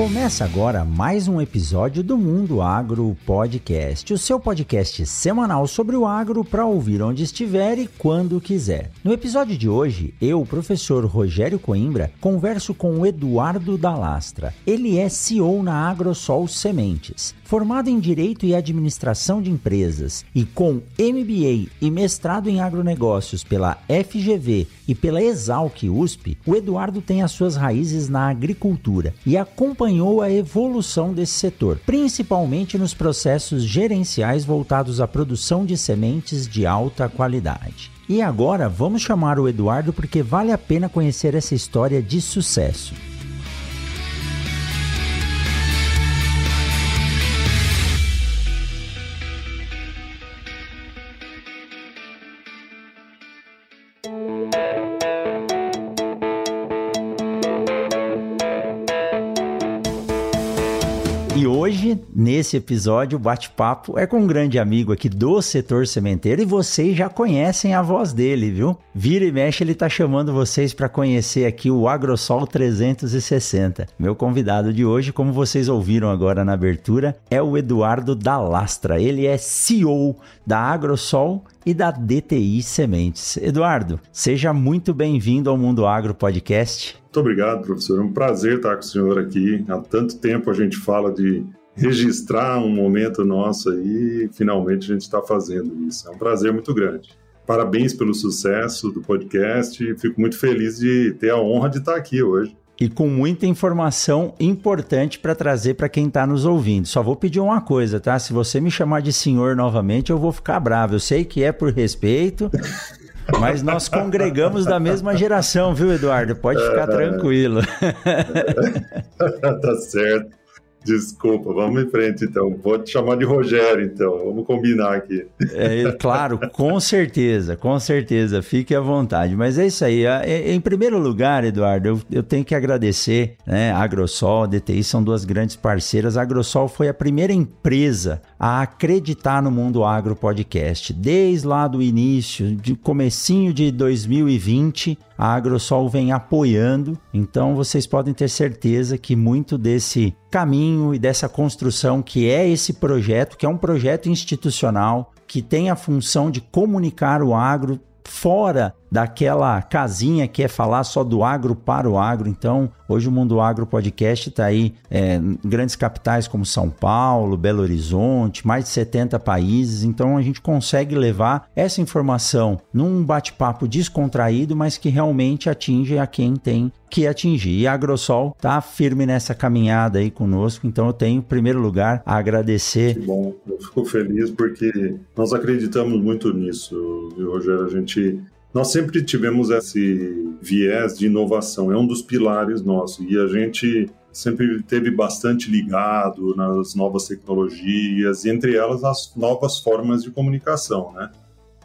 Começa agora mais um episódio do Mundo Agro Podcast, o seu podcast semanal sobre o agro para ouvir onde estiver e quando quiser. No episódio de hoje, eu, professor Rogério Coimbra, converso com o Eduardo Dalastra. Ele é CEO na Agrosol Sementes. Formado em Direito e Administração de Empresas e com MBA e mestrado em agronegócios pela FGV e pela Exalc USP, o Eduardo tem as suas raízes na agricultura e acompanhou a evolução desse setor, principalmente nos processos gerenciais voltados à produção de sementes de alta qualidade. E agora vamos chamar o Eduardo porque vale a pena conhecer essa história de sucesso. Nesse episódio, o bate-papo é com um grande amigo aqui do setor sementeiro e vocês já conhecem a voz dele, viu? Vira e mexe, ele tá chamando vocês para conhecer aqui o Agrosol 360. Meu convidado de hoje, como vocês ouviram agora na abertura, é o Eduardo Dalastra. Ele é CEO da Agrosol e da DTI Sementes. Eduardo, seja muito bem-vindo ao Mundo Agro Podcast. Muito obrigado, professor. É um prazer estar com o senhor aqui. Há tanto tempo a gente fala de registrar um momento nosso aí e finalmente a gente está fazendo isso. É um prazer muito grande. Parabéns pelo sucesso do podcast fico muito feliz de ter a honra de estar aqui hoje e com muita informação importante para trazer para quem está nos ouvindo. Só vou pedir uma coisa, tá? Se você me chamar de senhor novamente, eu vou ficar bravo. Eu sei que é por respeito, mas nós congregamos da mesma geração, viu, Eduardo? Pode ficar tranquilo. tá certo. Desculpa, vamos em frente então. Vou te chamar de Rogério então, vamos combinar aqui. É, claro, com certeza, com certeza, fique à vontade. Mas é isso aí. Em primeiro lugar, Eduardo, eu, eu tenho que agradecer, né? Agrosol, a DTI são duas grandes parceiras. A Agrosol foi a primeira empresa a acreditar no Mundo Agro Podcast. Desde lá do início, de comecinho de 2020, a Agrosol vem apoiando, então vocês podem ter certeza que muito desse caminho e dessa construção que é esse projeto, que é um projeto institucional, que tem a função de comunicar o agro fora daquela casinha que é falar só do agro para o agro. Então, hoje o Mundo Agro Podcast está aí é, em grandes capitais como São Paulo, Belo Horizonte, mais de 70 países. Então, a gente consegue levar essa informação num bate-papo descontraído, mas que realmente atinge a quem tem que atingir. E a Agrosol está firme nessa caminhada aí conosco. Então, eu tenho, em primeiro lugar, a agradecer. Que bom, eu fico feliz porque nós acreditamos muito nisso, viu, Rogério? A gente nós sempre tivemos esse viés de inovação, é um dos pilares nossos, e a gente sempre teve bastante ligado nas novas tecnologias, entre elas as novas formas de comunicação, né?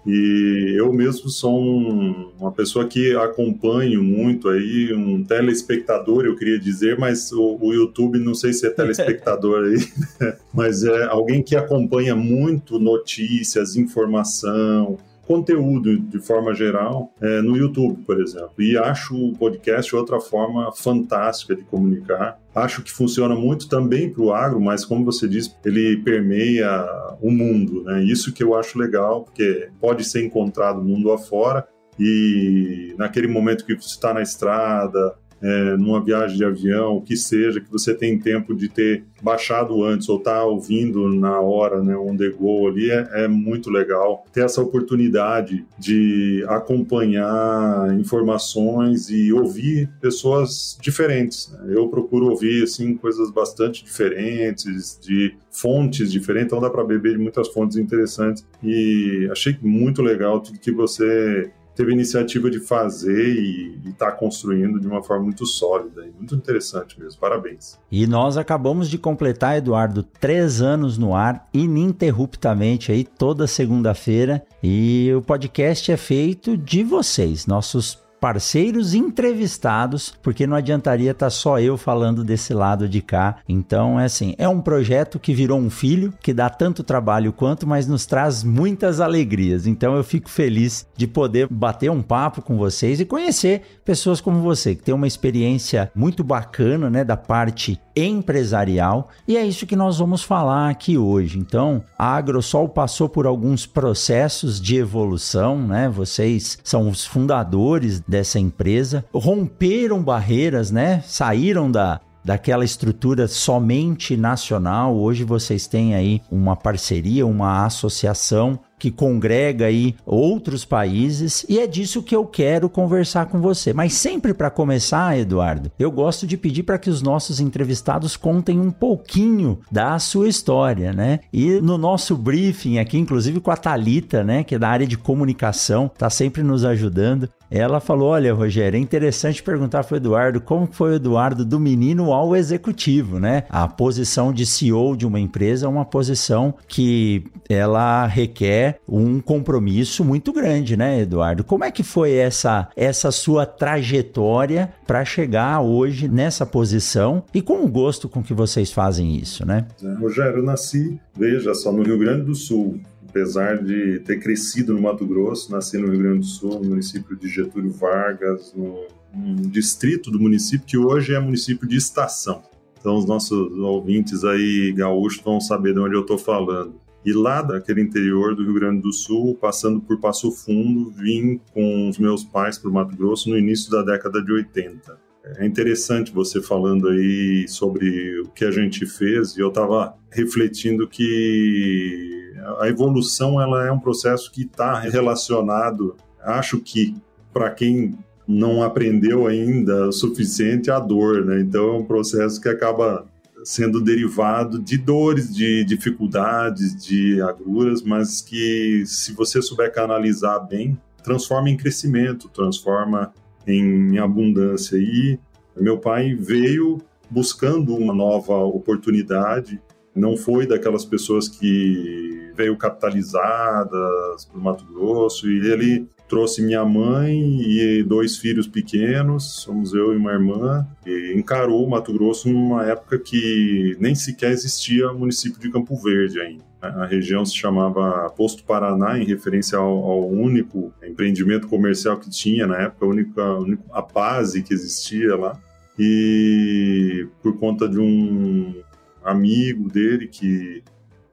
E eu mesmo sou um, uma pessoa que acompanho muito aí, um telespectador, eu queria dizer, mas o, o YouTube não sei se é telespectador aí, mas é alguém que acompanha muito notícias, informação, conteúdo de forma geral é, no YouTube, por exemplo. E acho o podcast outra forma fantástica de comunicar. Acho que funciona muito também para o agro, mas como você disse, ele permeia o mundo, né? Isso que eu acho legal, porque pode ser encontrado mundo afora e naquele momento que você está na estrada, é, numa viagem de avião, o que seja, que você tem tempo de ter baixado antes ou tá ouvindo na hora, né, on the go ali, é, é muito legal ter essa oportunidade de acompanhar informações e ouvir pessoas diferentes. Né? Eu procuro ouvir, assim, coisas bastante diferentes, de fontes diferentes, então dá para beber de muitas fontes interessantes e achei muito legal tudo que você teve a iniciativa de fazer e está construindo de uma forma muito sólida e muito interessante mesmo. Parabéns. E nós acabamos de completar, Eduardo, três anos no ar, ininterruptamente aí toda segunda-feira. E o podcast é feito de vocês, nossos parceiros entrevistados, porque não adiantaria estar tá só eu falando desse lado de cá. Então, é assim, é um projeto que virou um filho, que dá tanto trabalho quanto, mas nos traz muitas alegrias. Então, eu fico feliz de poder bater um papo com vocês e conhecer pessoas como você, que tem uma experiência muito bacana, né, da parte empresarial, e é isso que nós vamos falar aqui hoje. Então, a Agrosol passou por alguns processos de evolução, né? Vocês são os fundadores dessa empresa, romperam barreiras, né? Saíram da daquela estrutura somente nacional. Hoje vocês têm aí uma parceria, uma associação que congrega aí outros países e é disso que eu quero conversar com você. Mas sempre para começar, Eduardo, eu gosto de pedir para que os nossos entrevistados contem um pouquinho da sua história, né? E no nosso briefing aqui, inclusive com a Talita, né, que é da área de comunicação, tá sempre nos ajudando. Ela falou: Olha, Rogério, é interessante perguntar para o Eduardo como foi o Eduardo do menino ao executivo, né? A posição de CEO de uma empresa é uma posição que ela requer um compromisso muito grande, né, Eduardo? Como é que foi essa, essa sua trajetória para chegar hoje nessa posição e com o gosto com que vocês fazem isso, né? Rogério, eu nasci, veja só, no Rio Grande do Sul apesar de ter crescido no Mato Grosso, nasci no Rio Grande do Sul, no município de Getúlio Vargas, no, no distrito do município que hoje é município de Estação. Então os nossos ouvintes aí gaúchos vão saber de onde eu estou falando. E lá daquele interior do Rio Grande do Sul, passando por Passo Fundo, vim com os meus pais para o Mato Grosso no início da década de 80. É interessante você falando aí sobre o que a gente fez, e eu estava refletindo que a evolução ela é um processo que está relacionado, acho que para quem não aprendeu ainda o suficiente a dor, né? Então é um processo que acaba sendo derivado de dores, de dificuldades, de agruras, mas que se você souber canalizar bem, transforma em crescimento, transforma em abundância. E meu pai veio buscando uma nova oportunidade, não foi daquelas pessoas que veio capitalizadas para o Mato Grosso e ele trouxe minha mãe e dois filhos pequenos, somos eu e uma irmã, e encarou o Mato Grosso numa época que nem sequer existia município de Campo Verde ainda. A região se chamava Posto Paraná, em referência ao, ao único empreendimento comercial que tinha na época, a única, a base que existia lá. E por conta de um amigo dele que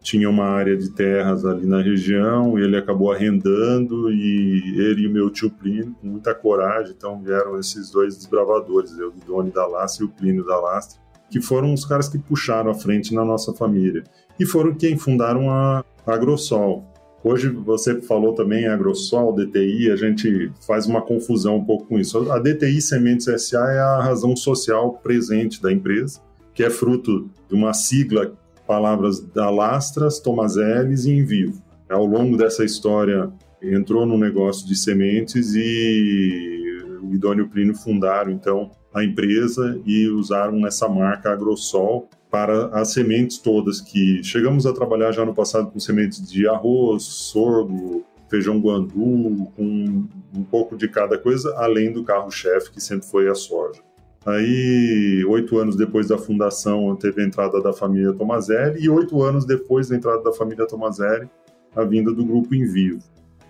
tinha uma área de terras ali na região, ele acabou arrendando e ele e o meu tio Plínio, com muita coragem, então vieram esses dois desbravadores, eu, o Doni da Lastra e o Plínio da Lastra, que foram os caras que puxaram a frente na nossa família. E foram quem fundaram a Agrosol. Hoje você falou também Agrosol, DTI, a gente faz uma confusão um pouco com isso. A DTI Sementes SA é a razão social presente da empresa, que é fruto de uma sigla palavras da Lastras, Tomazeles e Envivo. Ao longo dessa história, entrou no negócio de sementes e o Idôneo Plínio fundaram, então, a empresa e usaram essa marca Agrosol para as sementes todas que chegamos a trabalhar já no passado com sementes de arroz, sorgo, feijão guandu, com um pouco de cada coisa, além do carro-chefe que sempre foi a soja. Aí, oito anos depois da fundação, teve a entrada da família Tomazelli, e oito anos depois da entrada da família Tomazelli, a vinda do grupo em vivo.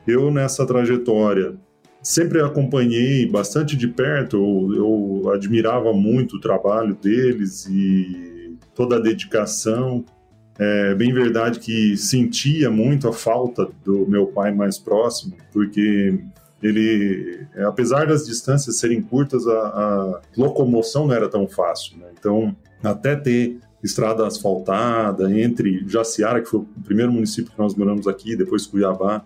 Eu, nessa trajetória, sempre acompanhei bastante de perto, eu, eu admirava muito o trabalho deles e toda a dedicação. É bem verdade que sentia muito a falta do meu pai mais próximo, porque ele, apesar das distâncias serem curtas, a, a locomoção não era tão fácil. Né? Então, até ter estrada asfaltada entre Jaciara, que foi o primeiro município que nós moramos aqui, depois Cuiabá,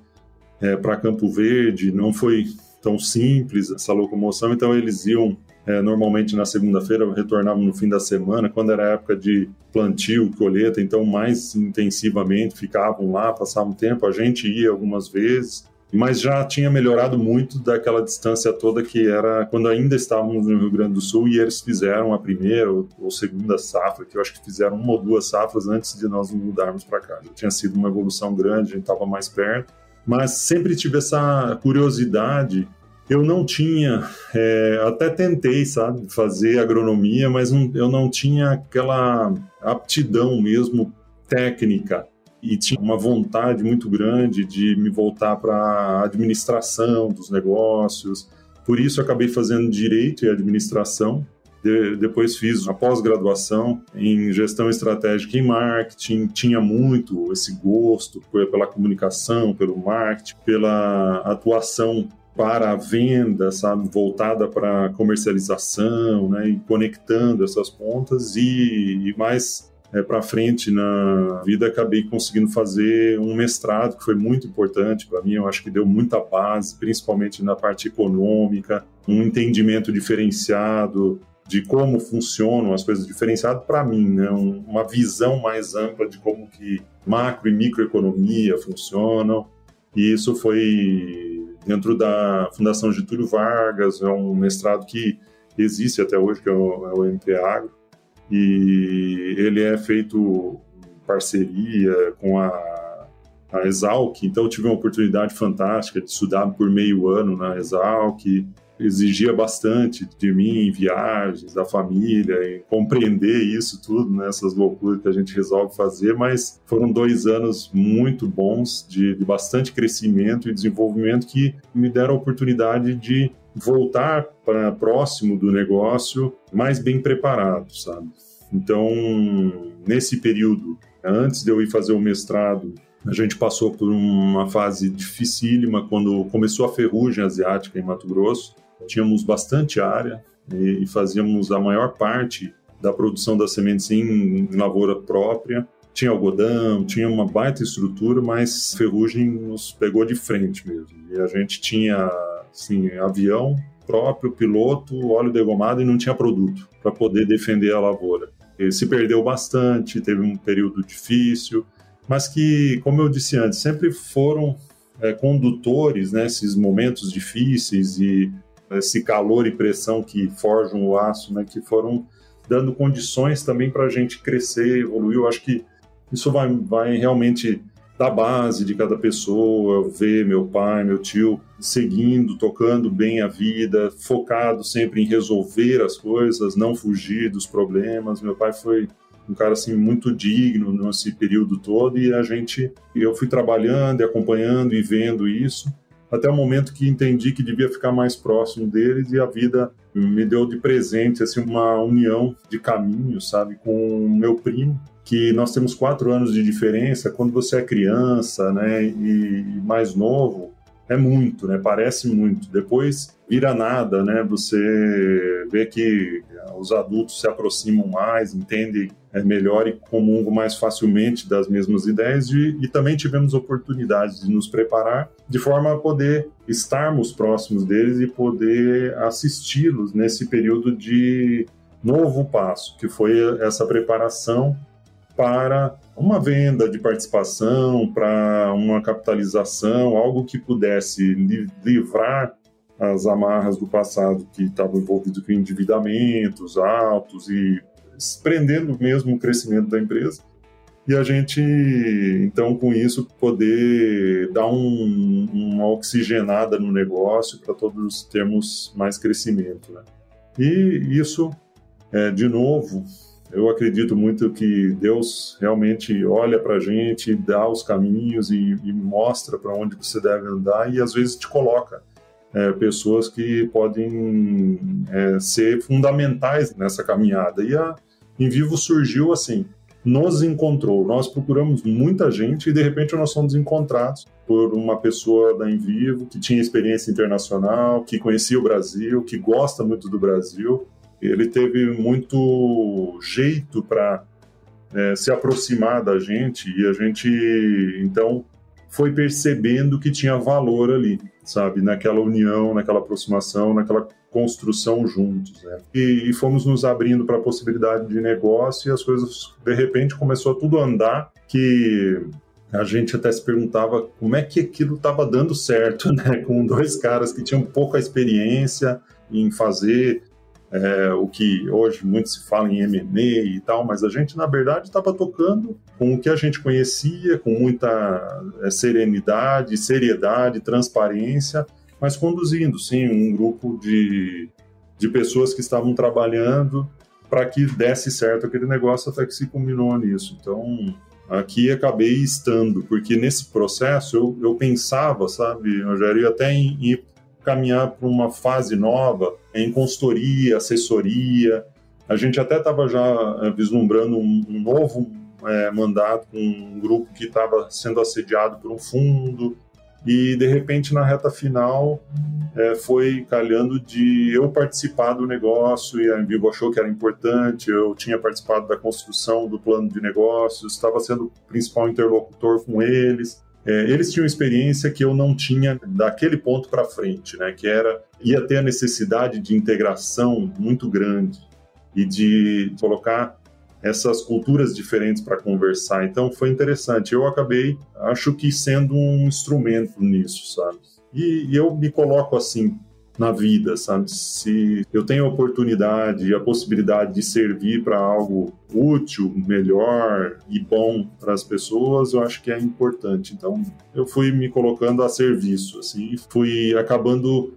é, para Campo Verde, não foi tão simples essa locomoção. Então, eles iam é, normalmente na segunda-feira, retornavam no fim da semana, quando era época de plantio, colheita, então mais intensivamente ficavam lá, passavam tempo. A gente ia algumas vezes mas já tinha melhorado muito daquela distância toda que era quando ainda estávamos no Rio Grande do Sul e eles fizeram a primeira ou segunda safra, que eu acho que fizeram uma ou duas safras antes de nós nos mudarmos para cá. Já tinha sido uma evolução grande, a gente estava mais perto, mas sempre tive essa curiosidade. Eu não tinha, é, até tentei, sabe, fazer agronomia, mas não, eu não tinha aquela aptidão mesmo técnica e tinha uma vontade muito grande de me voltar para a administração dos negócios. Por isso acabei fazendo direito e administração. De, depois fiz a pós-graduação em gestão estratégica e marketing. Tinha muito esse gosto pela comunicação, pelo marketing, pela atuação para a venda, sabe, voltada para comercialização, né, e conectando essas pontas e, e mais é, para frente na vida acabei conseguindo fazer um mestrado que foi muito importante para mim. Eu acho que deu muita base, principalmente na parte econômica, um entendimento diferenciado de como funcionam as coisas diferenciado para mim, né? uma visão mais ampla de como que macro e microeconomia funcionam. E isso foi dentro da Fundação Getúlio Vargas, é um mestrado que existe até hoje, que é o, é o e ele é feito em parceria com a, a Exalc, então eu tive uma oportunidade fantástica de estudar por meio ano na Exalc, exigia bastante de mim em viagens, da família, em compreender isso tudo, né, loucuras que a gente resolve fazer, mas foram dois anos muito bons de, de bastante crescimento e desenvolvimento que me deram a oportunidade de voltar para próximo do negócio mais bem preparado, sabe? Então, nesse período, antes de eu ir fazer o mestrado, a gente passou por uma fase dificílima quando começou a ferrugem asiática em Mato Grosso tínhamos bastante área e fazíamos a maior parte da produção das sementes em lavoura própria. Tinha algodão, tinha uma baita estrutura, mas ferrugem nos pegou de frente mesmo. E a gente tinha assim, avião próprio, piloto, óleo degomado e não tinha produto para poder defender a lavoura. E se perdeu bastante, teve um período difícil, mas que, como eu disse antes, sempre foram é, condutores nesses né, momentos difíceis e esse calor e pressão que forjam o aço, né, que foram dando condições também para a gente crescer, evoluir. Eu acho que isso vai, vai realmente da base de cada pessoa, ver meu pai, meu tio seguindo, tocando bem a vida, focado sempre em resolver as coisas, não fugir dos problemas. Meu pai foi um cara assim muito digno nesse período todo e a gente, eu fui trabalhando e acompanhando e vendo isso até o momento que entendi que devia ficar mais próximo deles e a vida me deu de presente assim uma união de caminhos, sabe, com meu primo, que nós temos quatro anos de diferença. Quando você é criança, né, e mais novo, é muito, né? Parece muito. Depois vira nada, né? Você vê que os adultos se aproximam mais, entendem é, melhor e comungam mais facilmente das mesmas ideias e, e também tivemos oportunidades de nos preparar de forma a poder estarmos próximos deles e poder assisti-los nesse período de novo passo, que foi essa preparação para uma venda de participação, para uma capitalização, algo que pudesse livrar as amarras do passado que estavam envolvidos com endividamentos altos e prendendo mesmo o crescimento da empresa. E a gente, então, com isso, poder dar um, uma oxigenada no negócio para todos termos mais crescimento. Né? E isso, é, de novo, eu acredito muito que Deus realmente olha para a gente, dá os caminhos e, e mostra para onde você deve andar e às vezes te coloca é, pessoas que podem é, ser fundamentais nessa caminhada. E a Em Vivo surgiu assim, nos encontrou. Nós procuramos muita gente e de repente nós somos encontrados por uma pessoa da Em Vivo que tinha experiência internacional, que conhecia o Brasil, que gosta muito do Brasil ele teve muito jeito para é, se aproximar da gente e a gente então foi percebendo que tinha valor ali, sabe, naquela união, naquela aproximação, naquela construção juntos, né? E, e fomos nos abrindo para a possibilidade de negócio e as coisas de repente começou a tudo andar que a gente até se perguntava como é que aquilo estava dando certo, né? Com dois caras que tinham pouca experiência em fazer é, o que hoje muito se fala em M&A e tal, mas a gente, na verdade, estava tocando com o que a gente conhecia, com muita é, serenidade, seriedade, transparência, mas conduzindo, sim, um grupo de, de pessoas que estavam trabalhando para que desse certo aquele negócio até que se combinou nisso. Então, aqui acabei estando, porque nesse processo eu, eu pensava, sabe, Rogério, até em, em caminhar para uma fase nova em consultoria, assessoria. A gente até estava já eh, vislumbrando um, um novo é, mandato com um grupo que estava sendo assediado por um fundo e de repente na reta final é, foi calhando de eu participar do negócio e a Envivo achou que era importante, eu tinha participado da construção do plano de negócios, estava sendo o principal interlocutor com eles. É, eles tinham experiência que eu não tinha daquele ponto para frente, né? Que era ia ter a necessidade de integração muito grande e de colocar essas culturas diferentes para conversar. Então foi interessante. Eu acabei, acho que sendo um instrumento nisso, sabe? E, e eu me coloco assim na vida, sabe? Se eu tenho a oportunidade e a possibilidade de servir para algo útil, melhor e bom para as pessoas, eu acho que é importante. Então, eu fui me colocando a serviço, assim, fui acabando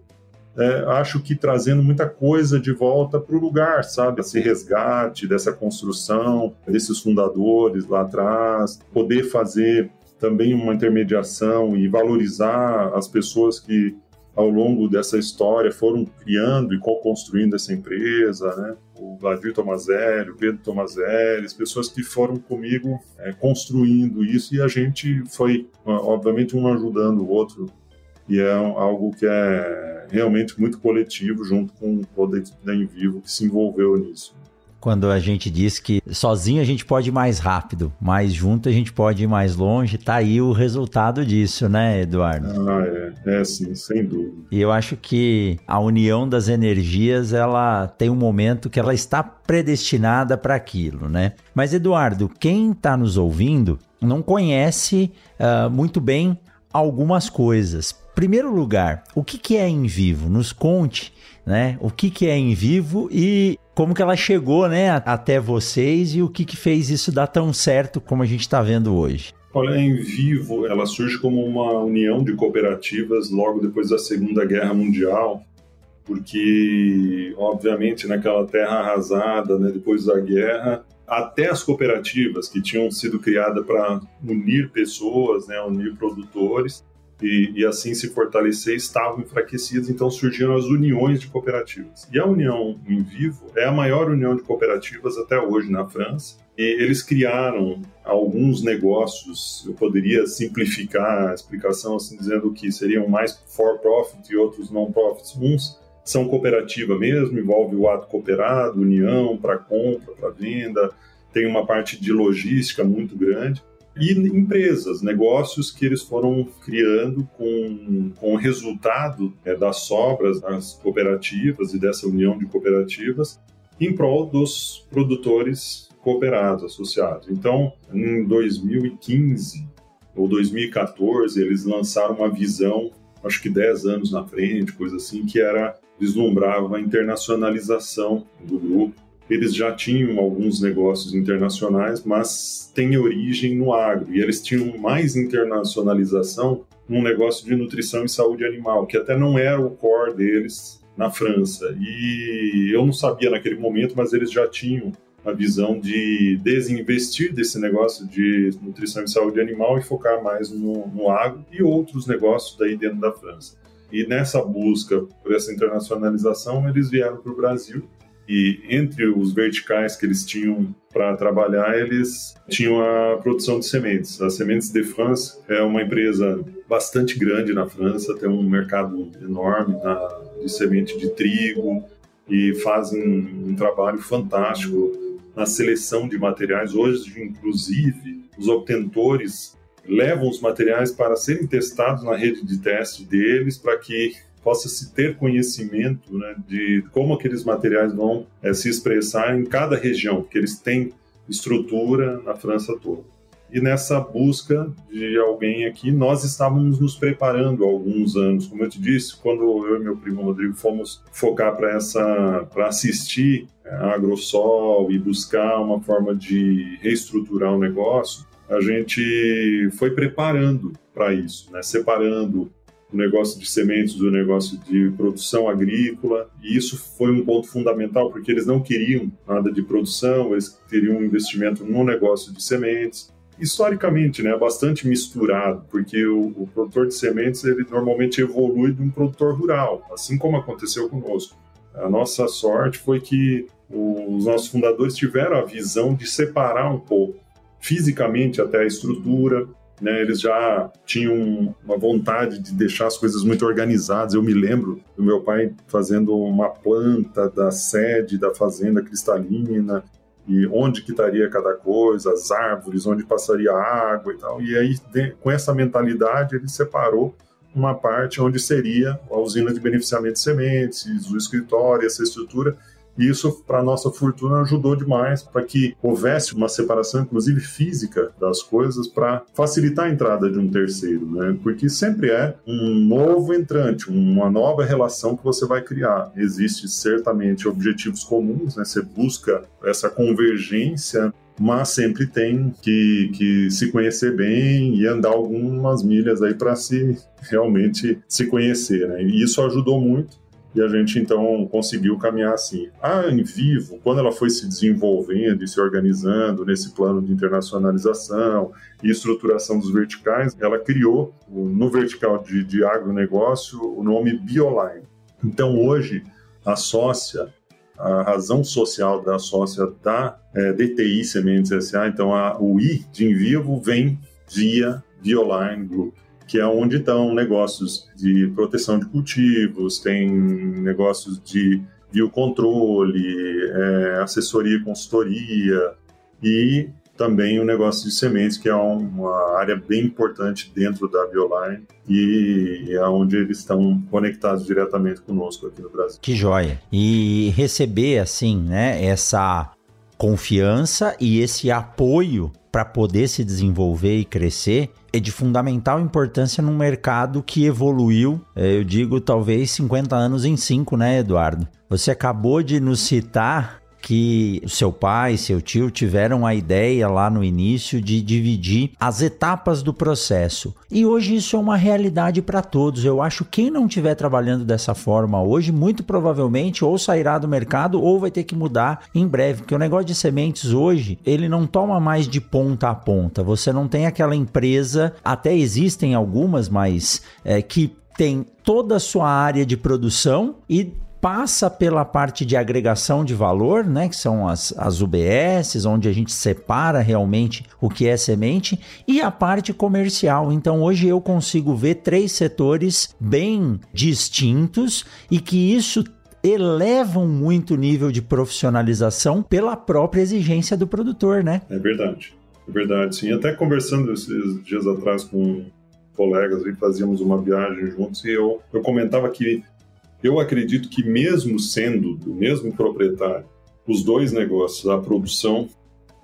é, acho que trazendo muita coisa de volta para o lugar, sabe? Esse resgate dessa construção, desses fundadores lá atrás, poder fazer também uma intermediação e valorizar as pessoas que ao longo dessa história foram criando e co-construindo essa empresa, né? O Vladimir Tomazelli, o Pedro Tomazelli, as pessoas que foram comigo é, construindo isso e a gente foi, obviamente, um ajudando o outro e é algo que é realmente muito coletivo junto com toda a equipe da Envivo que se envolveu nisso. Quando a gente diz que sozinho a gente pode ir mais rápido, mas junto a gente pode ir mais longe, tá aí o resultado disso, né, Eduardo? Ah, é, é sim, sem dúvida. E eu acho que a união das energias, ela tem um momento que ela está predestinada para aquilo, né? Mas, Eduardo, quem está nos ouvindo não conhece uh, muito bem algumas coisas primeiro lugar, o que, que é em vivo? Nos conte, né? O que, que é em vivo e como que ela chegou, né, até vocês e o que, que fez isso dar tão certo como a gente está vendo hoje. Olha, em vivo, ela surge como uma união de cooperativas logo depois da Segunda Guerra Mundial, porque, obviamente, naquela terra arrasada, né, depois da guerra, até as cooperativas que tinham sido criadas para unir pessoas, né, unir produtores, e, e, assim se fortalecer estavam enfraquecidas, então surgiram as uniões de cooperativas. E a União em Vivo é a maior união de cooperativas até hoje na França. E eles criaram alguns negócios, eu poderia simplificar a explicação assim, dizendo que seriam mais for-profit e outros non-profits. Uns são cooperativa mesmo, envolve o ato cooperado, união para compra, para venda, tem uma parte de logística muito grande e empresas, negócios que eles foram criando com, com o resultado é, das sobras das cooperativas e dessa união de cooperativas em prol dos produtores cooperados, associados. Então, em 2015 ou 2014, eles lançaram uma visão, acho que 10 anos na frente, coisa assim, que era vislumbrava a internacionalização do grupo eles já tinham alguns negócios internacionais, mas têm origem no agro. E eles tinham mais internacionalização num negócio de nutrição e saúde animal, que até não era o core deles na França. E eu não sabia naquele momento, mas eles já tinham a visão de desinvestir desse negócio de nutrição e saúde animal e focar mais no, no agro e outros negócios daí dentro da França. E nessa busca por essa internacionalização, eles vieram para o Brasil e entre os verticais que eles tinham para trabalhar, eles tinham a produção de sementes. A Sementes de France é uma empresa bastante grande na França, tem um mercado enorme na, de semente de trigo e fazem um, um trabalho fantástico na seleção de materiais. Hoje, inclusive, os obtentores levam os materiais para serem testados na rede de teste deles para que possa se ter conhecimento né, de como aqueles materiais vão é, se expressar em cada região, porque eles têm estrutura na França toda. E nessa busca de alguém aqui, nós estávamos nos preparando há alguns anos. Como eu te disse, quando eu e meu primo Rodrigo fomos focar para essa, para assistir a Agrosol e buscar uma forma de reestruturar o negócio, a gente foi preparando para isso, né? separando o negócio de sementes do negócio de produção agrícola, e isso foi um ponto fundamental, porque eles não queriam nada de produção, eles queriam um investimento no negócio de sementes. Historicamente, né, bastante misturado, porque o, o produtor de sementes ele normalmente evolui de um produtor rural, assim como aconteceu conosco. A nossa sorte foi que os nossos fundadores tiveram a visão de separar um pouco fisicamente até a estrutura, né, eles já tinham uma vontade de deixar as coisas muito organizadas. Eu me lembro do meu pai fazendo uma planta da sede da fazenda cristalina e onde que estaria cada coisa, as árvores, onde passaria a água e tal. E aí, com essa mentalidade, ele separou uma parte onde seria a usina de beneficiamento de sementes, o escritório, essa estrutura, isso, para nossa fortuna, ajudou demais para que houvesse uma separação, inclusive física, das coisas para facilitar a entrada de um terceiro, né? Porque sempre é um novo entrante, uma nova relação que você vai criar. Existe certamente objetivos comuns, né? Você busca essa convergência mas sempre tem que, que se conhecer bem e andar algumas milhas aí para se realmente se conhecer. Né? E isso ajudou muito e a gente então conseguiu caminhar assim. A Em Vivo, quando ela foi se desenvolvendo e se organizando nesse plano de internacionalização e estruturação dos verticais, ela criou no vertical de, de agronegócio o nome Bioline. Então hoje a sócia, a razão social da sócia da é, DTI Sementes SA, então a, o I de Em Vivo vem via Bioline Group que é onde estão negócios de proteção de cultivos, tem negócios de biocontrole, é, assessoria e consultoria, e também o negócio de sementes, que é uma área bem importante dentro da Bioline e é onde eles estão conectados diretamente conosco aqui no Brasil. Que joia! E receber, assim, né, essa confiança e esse apoio para poder se desenvolver e crescer é de fundamental importância num mercado que evoluiu, é, eu digo, talvez 50 anos em 5, né, Eduardo? Você acabou de nos citar que seu pai, seu tio tiveram a ideia lá no início de dividir as etapas do processo. E hoje isso é uma realidade para todos. Eu acho que quem não estiver trabalhando dessa forma hoje, muito provavelmente ou sairá do mercado ou vai ter que mudar em breve, porque o negócio de sementes hoje, ele não toma mais de ponta a ponta. Você não tem aquela empresa, até existem algumas, mas é, que tem toda a sua área de produção e passa pela parte de agregação de valor, né, que são as, as UBS, onde a gente separa realmente o que é semente, e a parte comercial. Então hoje eu consigo ver três setores bem distintos e que isso elevam muito o nível de profissionalização pela própria exigência do produtor, né? É verdade, é verdade. Sim, até conversando esses dias atrás com colegas e fazíamos uma viagem juntos e eu, eu comentava que eu acredito que, mesmo sendo do mesmo proprietário, os dois negócios, a produção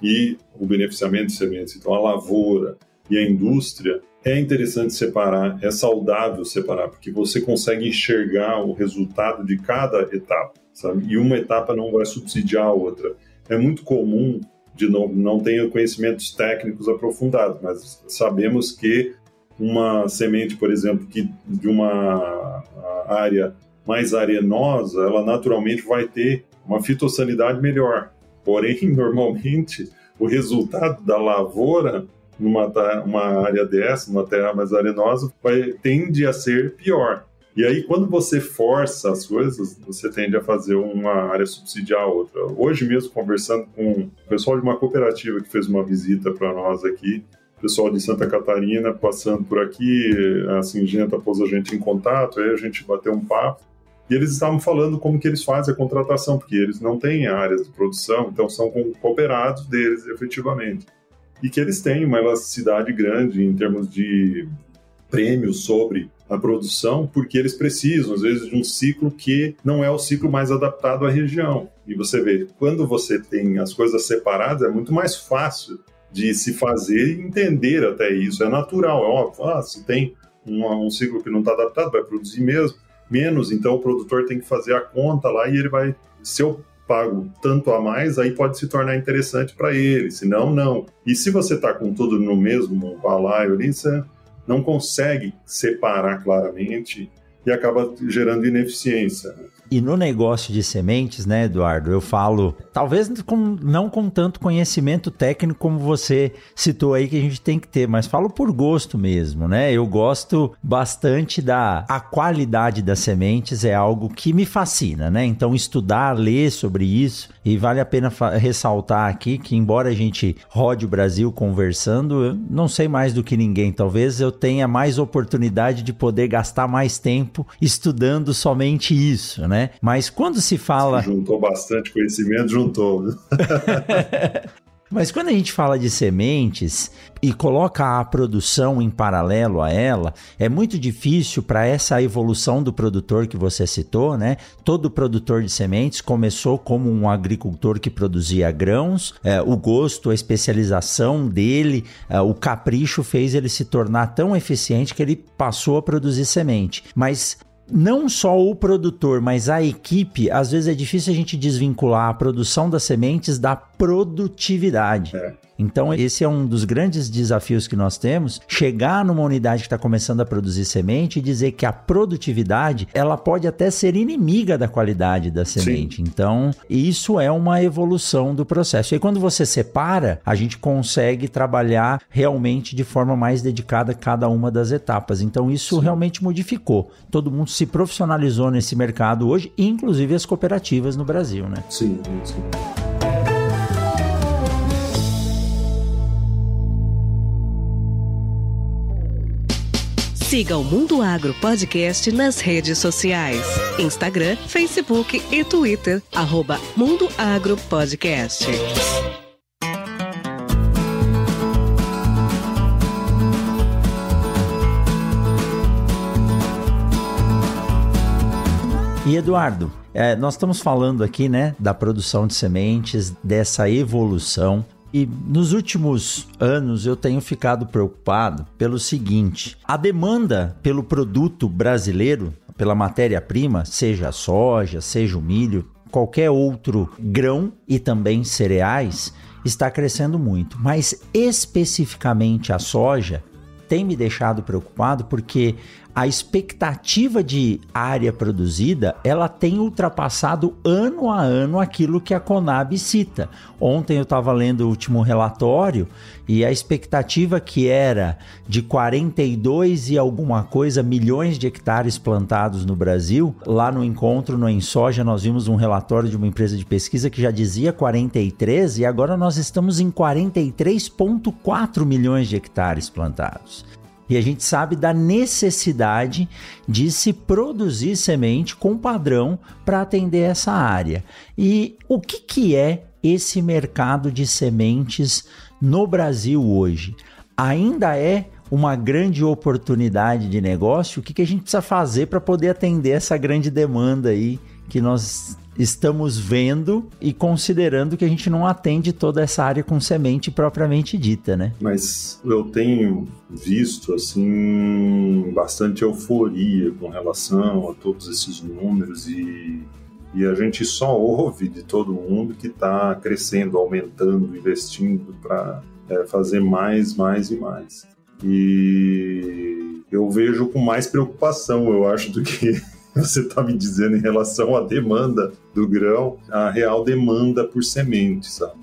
e o beneficiamento de sementes, então a lavoura e a indústria, é interessante separar, é saudável separar, porque você consegue enxergar o resultado de cada etapa, sabe? E uma etapa não vai subsidiar a outra. É muito comum, de novo, não tenho conhecimentos técnicos aprofundados, mas sabemos que uma semente, por exemplo, que de uma área mais arenosa, ela naturalmente vai ter uma fitossanidade melhor. Porém, normalmente, o resultado da lavoura numa uma área dessa, numa terra mais arenosa, vai, tende a ser pior. E aí, quando você força as coisas, você tende a fazer uma área subsidiar a outra. Hoje mesmo, conversando com o pessoal de uma cooperativa que fez uma visita para nós aqui, pessoal de Santa Catarina passando por aqui, a Singenta pôs a gente em contato, aí a gente bateu um papo. E eles estavam falando como que eles fazem a contratação, porque eles não têm áreas de produção, então são cooperados deles efetivamente. E que eles têm uma elasticidade grande em termos de prêmios sobre a produção, porque eles precisam, às vezes, de um ciclo que não é o ciclo mais adaptado à região. E você vê, quando você tem as coisas separadas, é muito mais fácil de se fazer e entender até isso. É natural, é óbvio. Ah, se tem um, um ciclo que não está adaptado, vai produzir mesmo menos, então o produtor tem que fazer a conta lá e ele vai, se eu pago tanto a mais, aí pode se tornar interessante para ele, senão não. E se você está com tudo no mesmo balaio ali, você não consegue separar claramente e acaba gerando ineficiência. Né? E no negócio de sementes, né, Eduardo, eu falo, talvez com, não com tanto conhecimento técnico como você citou aí que a gente tem que ter, mas falo por gosto mesmo, né? Eu gosto bastante da a qualidade das sementes é algo que me fascina, né? Então estudar, ler sobre isso e vale a pena ressaltar aqui que embora a gente rode o Brasil conversando, eu não sei mais do que ninguém, talvez eu tenha mais oportunidade de poder gastar mais tempo estudando somente isso, né? Né? Mas quando se fala. Juntou bastante conhecimento, juntou. Mas quando a gente fala de sementes e coloca a produção em paralelo a ela, é muito difícil para essa evolução do produtor que você citou, né? Todo produtor de sementes começou como um agricultor que produzia grãos, é, o gosto, a especialização dele, é, o capricho fez ele se tornar tão eficiente que ele passou a produzir semente. Mas não só o produtor, mas a equipe, às vezes é difícil a gente desvincular a produção das sementes da produtividade. É. Então, esse é um dos grandes desafios que nós temos, chegar numa unidade que está começando a produzir semente e dizer que a produtividade, ela pode até ser inimiga da qualidade da semente. Sim. Então, isso é uma evolução do processo. E quando você separa, a gente consegue trabalhar realmente de forma mais dedicada cada uma das etapas. Então, isso Sim. realmente modificou. Todo mundo se profissionalizou nesse mercado hoje, inclusive as cooperativas no Brasil, né? Sim, sim. Siga o Mundo Agro Podcast nas redes sociais: Instagram, Facebook e Twitter. Arroba Mundo Agro Podcast. E Eduardo, é, nós estamos falando aqui, né, da produção de sementes, dessa evolução. E nos últimos anos eu tenho ficado preocupado pelo seguinte: a demanda pelo produto brasileiro, pela matéria-prima, seja a soja, seja o milho, qualquer outro grão e também cereais, está crescendo muito. Mas especificamente a soja tem me deixado preocupado porque a expectativa de área produzida ela tem ultrapassado ano a ano aquilo que a Conab cita. Ontem eu estava lendo o último relatório e a expectativa que era de 42 e alguma coisa milhões de hectares plantados no Brasil, lá no encontro no Ensoja nós vimos um relatório de uma empresa de pesquisa que já dizia 43 e agora nós estamos em 43,4 milhões de hectares plantados. E a gente sabe da necessidade de se produzir semente com padrão para atender essa área. E o que, que é esse mercado de sementes no Brasil hoje? Ainda é uma grande oportunidade de negócio? O que, que a gente precisa fazer para poder atender essa grande demanda aí que nós estamos vendo e considerando que a gente não atende toda essa área com semente propriamente dita, né? Mas eu tenho visto assim bastante euforia com relação a todos esses números e e a gente só ouve de todo mundo que está crescendo, aumentando, investindo para é, fazer mais, mais e mais. E eu vejo com mais preocupação, eu acho, do que você está me dizendo em relação à demanda do grão, a real demanda por semente, sabe?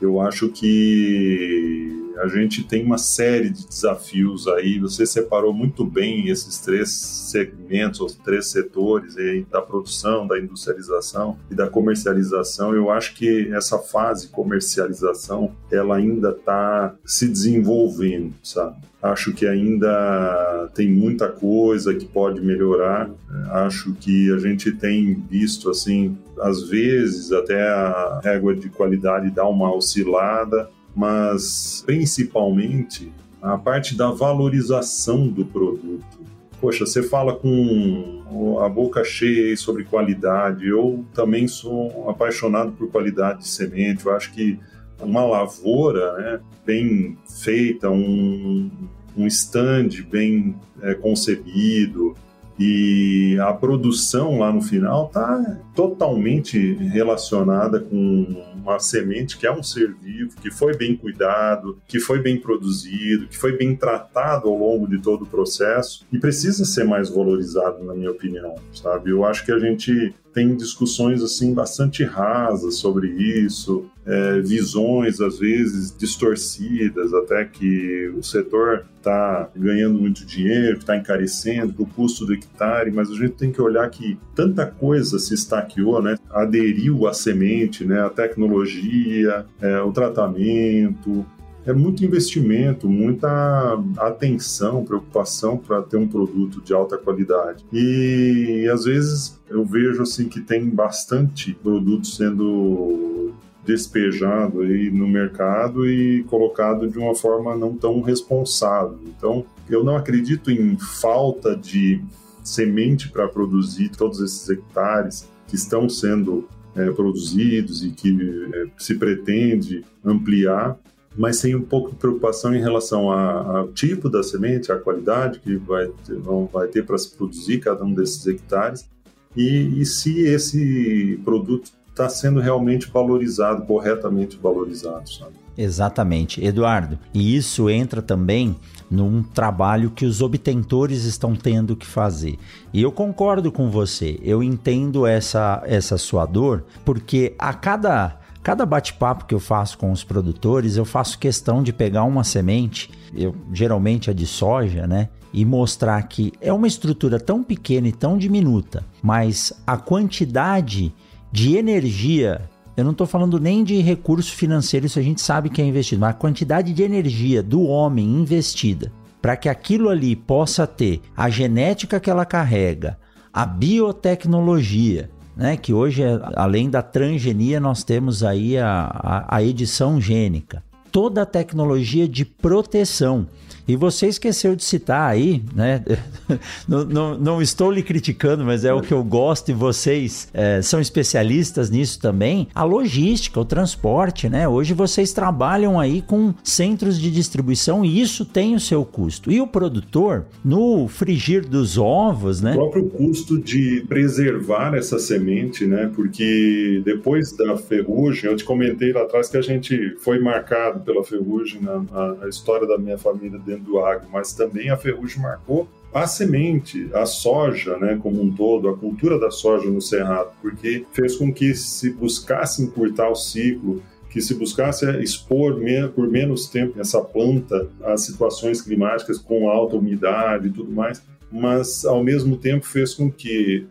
Eu acho que a gente tem uma série de desafios aí. Você separou muito bem esses três segmentos, os três setores aí, da produção, da industrialização e da comercialização. Eu acho que essa fase comercialização ela ainda está se desenvolvendo, sabe? Acho que ainda tem muita coisa que pode melhorar. Acho que a gente tem visto assim, às vezes até a régua de qualidade dá uma oscilada mas principalmente a parte da valorização do produto. Poxa, você fala com a boca cheia sobre qualidade. Eu também sou apaixonado por qualidade de semente. Eu acho que uma lavoura né, bem feita, um, um stand bem é, concebido e a produção lá no final tá totalmente relacionada com uma semente que é um ser vivo, que foi bem cuidado, que foi bem produzido, que foi bem tratado ao longo de todo o processo e precisa ser mais valorizado, na minha opinião, sabe? Eu acho que a gente tem discussões assim bastante rasas sobre isso, é, visões às vezes distorcidas, até que o setor está ganhando muito dinheiro, está encarecendo, o custo do hectare, mas a gente tem que olhar que tanta coisa se estaqueou, né? aderiu à semente, né? a tecnologia, é, o tratamento, é muito investimento, muita atenção, preocupação para ter um produto de alta qualidade. E às vezes eu vejo assim que tem bastante produto sendo despejado aí no mercado e colocado de uma forma não tão responsável. Então, eu não acredito em falta de semente para produzir todos esses hectares que estão sendo é, produzidos e que é, se pretende ampliar mas tem um pouco de preocupação em relação ao tipo da semente, a qualidade que vai ter, vai ter para se produzir cada um desses hectares e, e se esse produto está sendo realmente valorizado, corretamente valorizado, sabe? Exatamente, Eduardo. E isso entra também num trabalho que os obtentores estão tendo que fazer. E eu concordo com você, eu entendo essa, essa sua dor, porque a cada Cada bate-papo que eu faço com os produtores, eu faço questão de pegar uma semente, eu geralmente é de soja, né? E mostrar que é uma estrutura tão pequena e tão diminuta, mas a quantidade de energia eu não estou falando nem de recurso financeiro, isso a gente sabe que é investido, mas a quantidade de energia do homem investida para que aquilo ali possa ter a genética que ela carrega, a biotecnologia, né? Que hoje, além da transgenia, nós temos aí a, a, a edição gênica. Toda a tecnologia de proteção. E você esqueceu de citar aí, né? não, não, não, estou lhe criticando, mas é o que eu gosto e vocês é, são especialistas nisso também. A logística, o transporte, né? Hoje vocês trabalham aí com centros de distribuição e isso tem o seu custo. E o produtor, no frigir dos ovos, né? O próprio custo de preservar essa semente, né? Porque depois da ferrugem, eu te comentei lá atrás que a gente foi marcado pela ferrugem na, na história da minha família dentro do agro, mas também a ferrugem marcou a semente, a soja, né, como um todo, a cultura da soja no cerrado, porque fez com que se buscasse encurtar o ciclo, que se buscasse expor por menos tempo essa planta às situações climáticas com alta umidade e tudo mais, mas ao mesmo tempo fez com que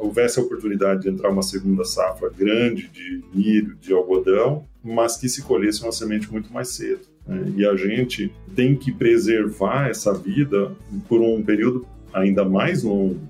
houvesse a oportunidade de entrar uma segunda safra grande de milho, de algodão, mas que se colhesse uma semente muito mais cedo. Né? E a gente tem que preservar essa vida por um período ainda mais longo.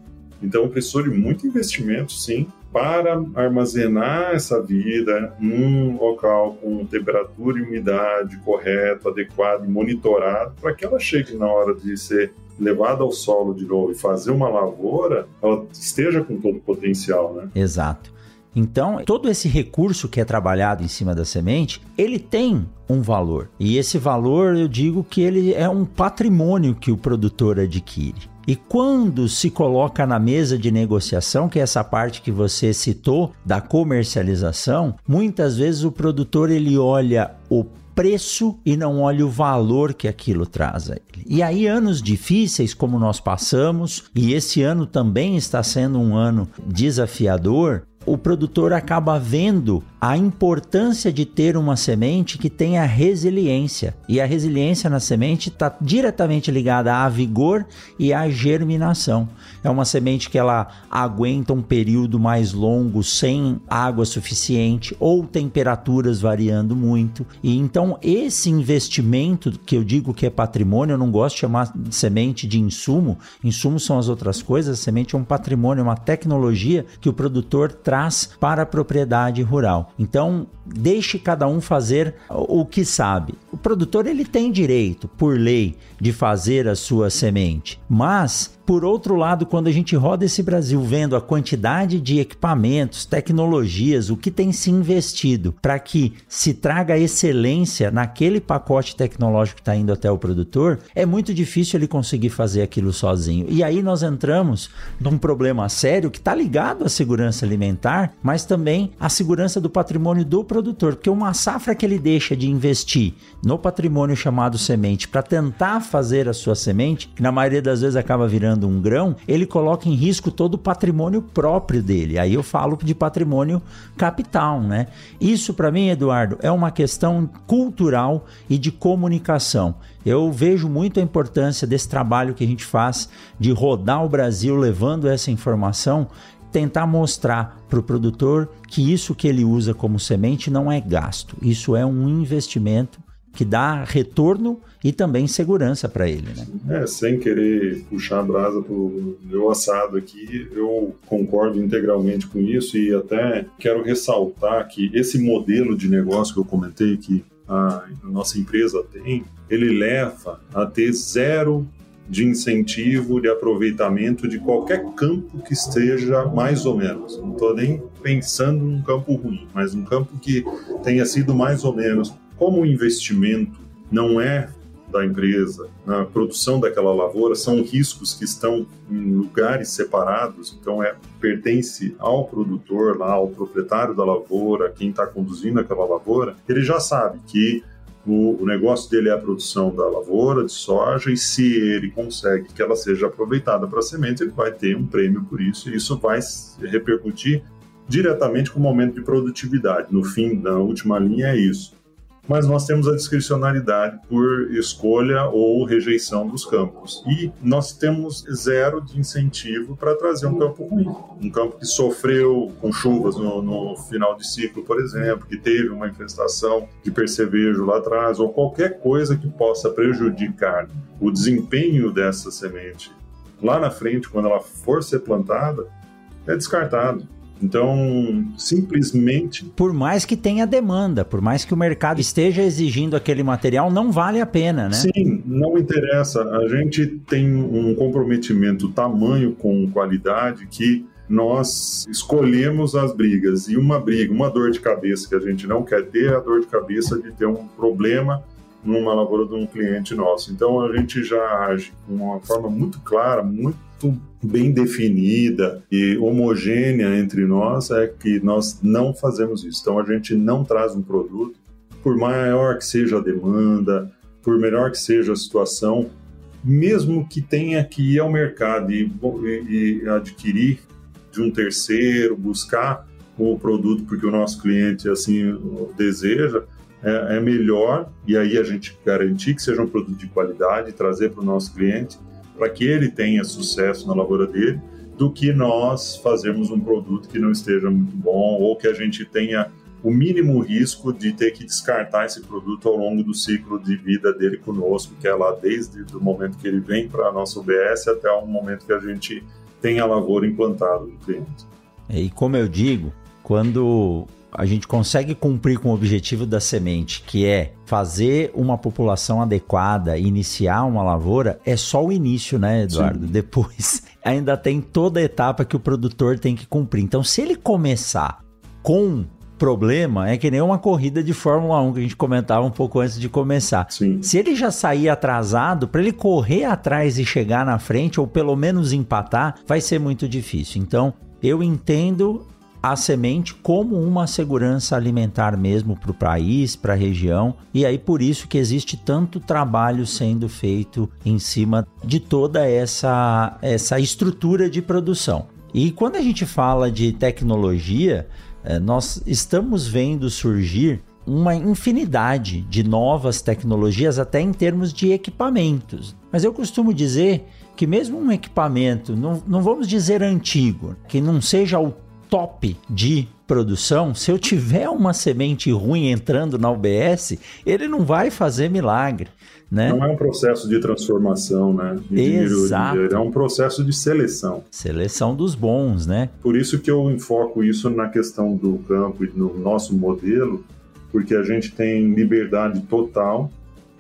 Então, precisou de muito investimento, sim, para armazenar essa vida num local com temperatura e umidade correto, adequado e monitorado, para que ela chegue na hora de ser levada ao solo de novo e fazer uma lavoura, ela esteja com todo o potencial, né? Exato. Então, todo esse recurso que é trabalhado em cima da semente, ele tem um valor. E esse valor, eu digo que ele é um patrimônio que o produtor adquire. E quando se coloca na mesa de negociação, que é essa parte que você citou da comercialização, muitas vezes o produtor ele olha o preço e não olha o valor que aquilo traz a ele. E aí anos difíceis como nós passamos, e esse ano também está sendo um ano desafiador, o produtor acaba vendo a importância de ter uma semente que tenha resiliência. E a resiliência na semente está diretamente ligada a vigor e à germinação. É uma semente que ela aguenta um período mais longo sem água suficiente ou temperaturas variando muito. E então esse investimento que eu digo que é patrimônio, eu não gosto de chamar de semente de insumo. Insumo são as outras coisas, a semente é um patrimônio, é uma tecnologia que o produtor traz para a propriedade rural. Então, deixe cada um fazer o que sabe. produtor ele tem direito, por lei, de fazer a sua semente, mas por outro lado, quando a gente roda esse Brasil vendo a quantidade de equipamentos, tecnologias, o que tem se investido para que se traga excelência naquele pacote tecnológico que está indo até o produtor, é muito difícil ele conseguir fazer aquilo sozinho. E aí nós entramos num problema sério que está ligado à segurança alimentar, mas também à segurança do patrimônio do produtor, porque uma safra que ele deixa de investir no patrimônio chamado semente para tentar fazer a sua semente, que na maioria das vezes acaba virando um grão, ele coloca em risco todo o patrimônio próprio dele. Aí eu falo de patrimônio capital, né? Isso para mim, Eduardo, é uma questão cultural e de comunicação. Eu vejo muito a importância desse trabalho que a gente faz de rodar o Brasil levando essa informação tentar mostrar para o produtor que isso que ele usa como semente não é gasto, isso é um investimento que dá retorno e também segurança para ele, né? É, sem querer puxar a brasa pro meu assado aqui, eu concordo integralmente com isso e até quero ressaltar que esse modelo de negócio que eu comentei que a nossa empresa tem, ele leva a ter zero de incentivo de aproveitamento de qualquer campo que esteja mais ou menos. Não estou nem pensando num campo ruim, mas um campo que tenha sido mais ou menos. Como o investimento não é da empresa, na produção daquela lavoura, são riscos que estão em lugares separados, então é pertence ao produtor lá, ao proprietário da lavoura, quem está conduzindo aquela lavoura, ele já sabe que o, o, negócio dele é a produção da lavoura de soja e se ele consegue que ela seja aproveitada para semente, ele vai ter um prêmio por isso e isso vai repercutir diretamente com o momento de produtividade. No fim, na última linha é isso mas nós temos a discricionalidade por escolha ou rejeição dos campos. E nós temos zero de incentivo para trazer um campo ruim. Um campo que sofreu com chuvas no, no, final de ciclo, por exemplo, que teve uma infestação de percevejo lá atrás, ou qualquer coisa que possa prejudicar o desempenho dessa semente lá na frente, quando ela for ser plantada, é descartado. Então, simplesmente. Por mais que tenha demanda, por mais que o mercado esteja exigindo aquele material, não vale a pena, né? Sim, não interessa. A gente tem um comprometimento tamanho com qualidade que nós escolhemos as brigas. E uma briga, uma dor de cabeça que a gente não quer ter é a dor de cabeça de ter um problema numa lavoura de um cliente nosso. Então a gente já age de uma forma muito clara, muito bem definida e homogênea entre nós é que nós não fazemos isso. Então a gente não traz um produto, por maior que seja a demanda, por melhor que seja a situação, mesmo que tenha que ir ao mercado e, e, e adquirir de um terceiro, buscar o produto porque o nosso cliente assim deseja, é, é, melhor e aí a gente garantir que seja um produto de qualidade, trazer para o nosso cliente para que ele tenha sucesso na lavoura dele, do que nós fazermos um produto que não esteja muito bom ou que a gente tenha o mínimo risco de ter que descartar esse produto ao longo do ciclo de vida dele conosco, que é lá desde o momento que ele vem para a nossa UBS até o momento que a gente tem a lavoura implantada no cliente. E como eu digo, quando a gente consegue cumprir com o objetivo da semente, que é fazer uma população adequada, iniciar uma lavoura, é só o início, né, Eduardo? Sim. Depois ainda tem toda a etapa que o produtor tem que cumprir. Então, se ele começar com problema é que nem uma corrida de Fórmula 1 que a gente comentava um pouco antes de começar. Sim. Se ele já sair atrasado, para ele correr atrás e chegar na frente, ou pelo menos empatar, vai ser muito difícil. Então, eu entendo a semente como uma segurança alimentar mesmo para o país, para a região, e aí por isso que existe tanto trabalho sendo feito em cima de toda essa, essa estrutura de produção. E quando a gente fala de tecnologia, eh, nós estamos vendo surgir uma infinidade de novas tecnologias, até em termos de equipamentos. Mas eu costumo dizer que, mesmo um equipamento, não, não vamos dizer antigo, que não seja o top de produção, se eu tiver uma semente ruim entrando na UBS, ele não vai fazer milagre. Né? Não é um processo de transformação, né? De Exato. É um processo de seleção. Seleção dos bons, né? Por isso que eu enfoco isso na questão do campo e no nosso modelo, porque a gente tem liberdade total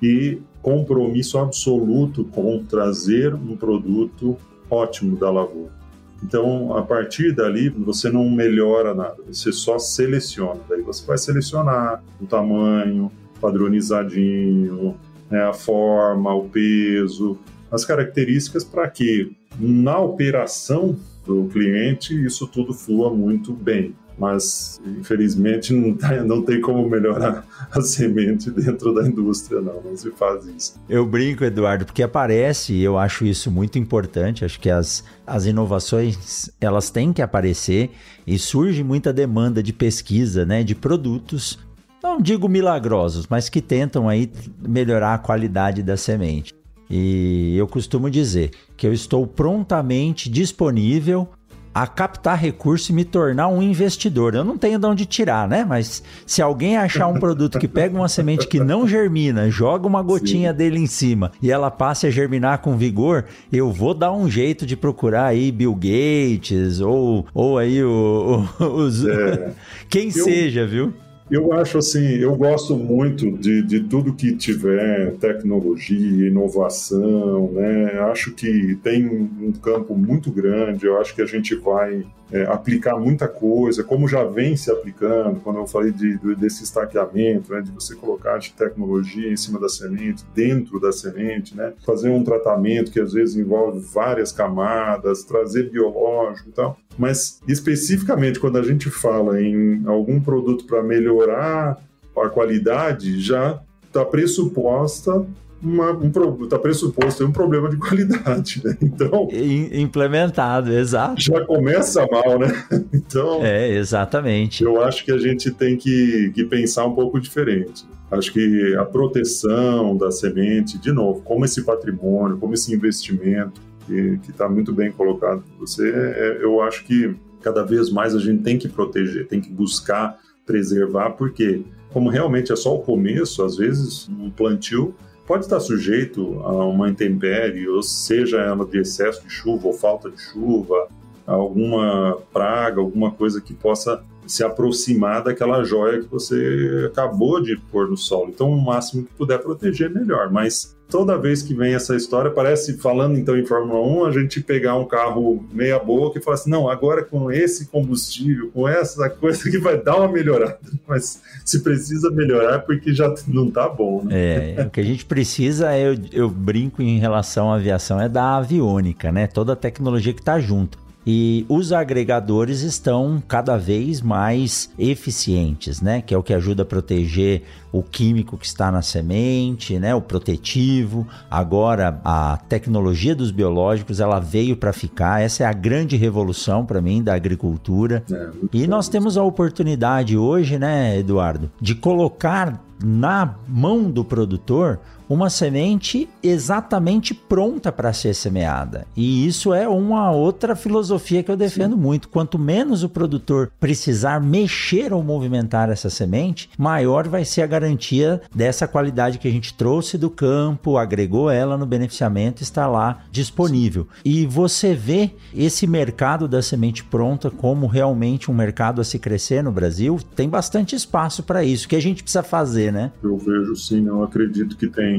e compromisso absoluto com trazer um produto ótimo da lavoura. Então, a partir dali, você não melhora nada, você só seleciona. Daí você vai selecionar o tamanho, padronizadinho, né, a forma, o peso, as características para que na operação do cliente isso tudo flua muito bem mas infelizmente não, tá, não tem como melhorar a semente dentro da indústria, não, não se faz isso. Eu brinco, Eduardo, porque aparece, e eu acho isso muito importante, acho que as, as inovações, elas têm que aparecer e surge muita demanda de pesquisa, né, de produtos, não digo milagrosos, mas que tentam aí melhorar a qualidade da semente. E eu costumo dizer que eu estou prontamente disponível a captar recurso e me tornar um investidor. Eu não tenho de onde tirar, né? Mas se alguém achar um produto que pega uma semente que não germina, joga uma gotinha Sim. dele em cima e ela passe a germinar com vigor, eu vou dar um jeito de procurar aí Bill Gates ou, ou aí o, o os, é. quem eu... seja, viu? Eu acho assim, eu gosto muito de, de tudo que tiver tecnologia, inovação, né? Acho que tem um campo muito grande, eu acho que a gente vai é, aplicar muita coisa, como já vem se aplicando, quando eu falei de, de, desse estaqueamento, né, de você colocar de tecnologia em cima da semente, dentro da semente, né, fazer um tratamento que às vezes envolve várias camadas, trazer biológico e tal. Mas especificamente quando a gente fala em algum produto para melhorar a qualidade, já está pressuposta uma, um está pressuposto um problema de qualidade, né? Então implementado, exato. Já começa mal, né? Então é exatamente. Eu acho que a gente tem que, que pensar um pouco diferente. Acho que a proteção da semente, de novo, como esse patrimônio, como esse investimento que está muito bem colocado por você, é, eu acho que cada vez mais a gente tem que proteger, tem que buscar preservar, porque como realmente é só o começo, às vezes um plantio pode estar sujeito a uma intempérie, ou seja ela de excesso de chuva ou falta de chuva, alguma praga, alguma coisa que possa se aproximar daquela joia que você acabou de pôr no solo. Então, o máximo que puder proteger, melhor. Mas toda vez que vem essa história, parece, falando então em Fórmula 1, a gente pegar um carro meia boca e falar assim, não, agora com esse combustível, com essa coisa que vai dar uma melhorada. Mas se precisa melhorar, é porque já não tá bom, né? É, o que a gente precisa, é, eu, eu brinco em relação à aviação, é da aviônica, né? Toda a tecnologia que tá junto e os agregadores estão cada vez mais eficientes, né? Que é o que ajuda a proteger o químico que está na semente, né? O protetivo. Agora a tecnologia dos biológicos ela veio para ficar. Essa é a grande revolução para mim da agricultura. É, e nós temos a oportunidade hoje, né, Eduardo, de colocar na mão do produtor uma semente exatamente pronta para ser semeada. E isso é uma outra filosofia que eu defendo Sim. muito. Quanto menos o produtor precisar mexer ou movimentar essa semente, maior vai ser a garantia dessa qualidade que a gente trouxe do campo, agregou ela no beneficiamento, está lá disponível. E você vê esse mercado da semente pronta como realmente um mercado a se crescer no Brasil, tem bastante espaço para isso. O que a gente precisa fazer, né? Eu vejo sim, eu acredito que tem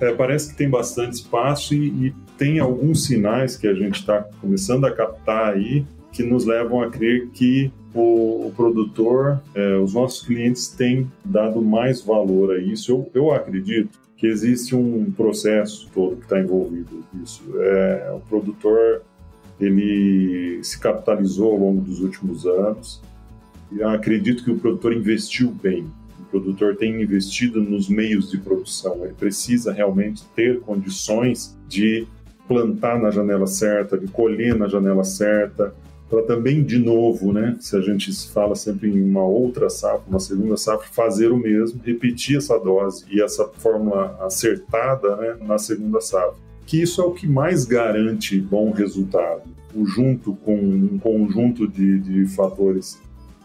é, parece que tem bastante espaço e, e tem alguns sinais que a gente está começando a captar aí que nos levam a crer que o, o produtor, é, os nossos clientes têm dado mais valor a isso. Eu, eu acredito que existe um processo todo que está envolvido nisso. É, o produtor ele se capitalizou ao longo dos últimos anos e acredito que o produtor investiu bem produtor tem investido nos meios de produção. Ele precisa realmente ter condições de plantar na janela certa, de colher na janela certa, para também, de novo, né, se a gente fala sempre em uma outra safra, uma segunda safra, fazer o mesmo, repetir essa dose e essa fórmula acertada né, na segunda safra. Que isso é o que mais garante bom resultado, o junto com um conjunto de, de fatores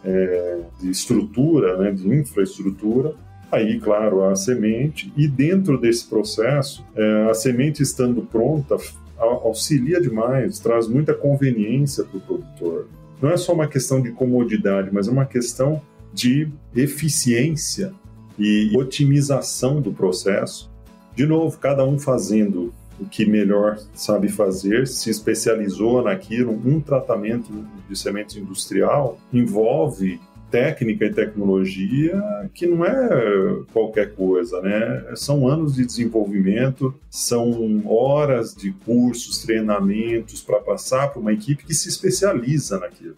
é, de estrutura, né, de infraestrutura, aí, claro, a semente, e dentro desse processo, é, a semente estando pronta auxilia demais, traz muita conveniência para o produtor. Não é só uma questão de comodidade, mas é uma questão de eficiência e otimização do processo De novo, cada um fazendo o que melhor sabe fazer, se especializou naquilo. Um tratamento de semente industrial envolve técnica e tecnologia que não é qualquer coisa, né? São anos de desenvolvimento, são horas de cursos, treinamentos para passar para uma equipe que se especializa naquilo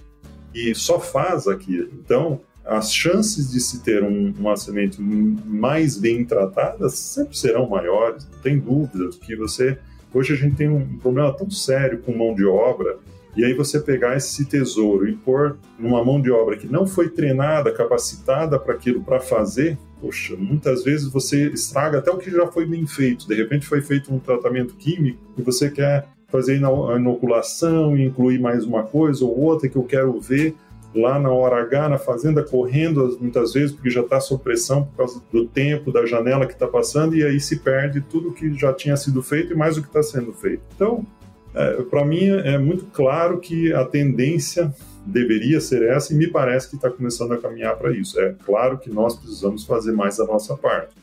e só faz aquilo. Então, as chances de se ter um, uma semente mais bem tratada sempre serão maiores, não tem dúvida que você hoje a gente tem um problema tão sério com mão de obra e aí você pegar esse tesouro e pôr numa mão de obra que não foi treinada, capacitada para aquilo, para fazer, poxa, muitas vezes você estraga até o que já foi bem feito. De repente foi feito um tratamento químico e você quer fazer inoculação e incluir mais uma coisa ou outra que eu quero ver lá na hora H, na fazenda, correndo muitas vezes, porque já está sob pressão por causa do tempo, da janela que está passando, e aí se perde tudo que já tinha sido feito e mais o que está sendo feito. Então, é, para mim é muito claro que a tendência deveria ser essa e me parece que está começando a caminhar para isso. É claro que nós precisamos fazer mais a nossa parte.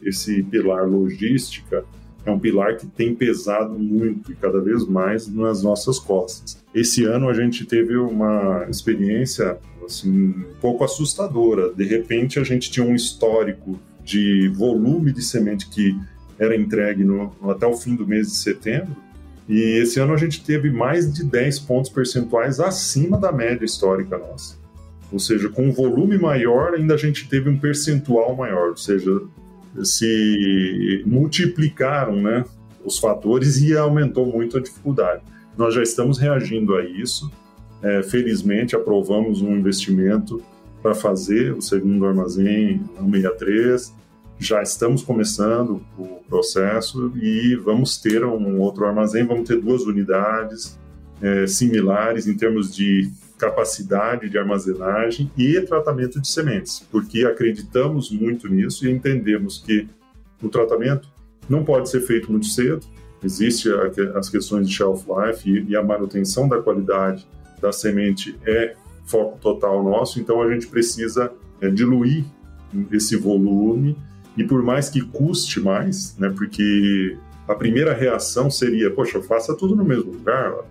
Esse pilar logística é um pilar que tem pesado muito e cada vez mais nas nossas costas. Esse ano a gente teve uma experiência assim, um pouco assustadora. De repente a gente tinha um histórico de volume de semente que era entregue no, até o fim do mês de setembro e esse ano a gente teve mais de 10 pontos percentuais acima da média histórica nossa. Ou seja, com um volume maior, ainda a gente teve um percentual maior, ou seja, se multiplicaram né, os fatores e aumentou muito a dificuldade. Nós já estamos reagindo a isso. É, felizmente, aprovamos um investimento para fazer o segundo armazém 163 já estamos começando o processo e vamos ter um outro armazém, vamos ter duas unidades é, similares em termos de capacidade de armazenagem e tratamento de sementes, porque acreditamos muito nisso e entendemos que o tratamento não pode ser feito muito cedo, existe as questões de shelf life e a manutenção da qualidade da semente é foco total nosso, então a gente precisa é, diluir esse volume e por mais que custe mais, né, porque a primeira reação seria, poxa, faça tudo no mesmo lugar,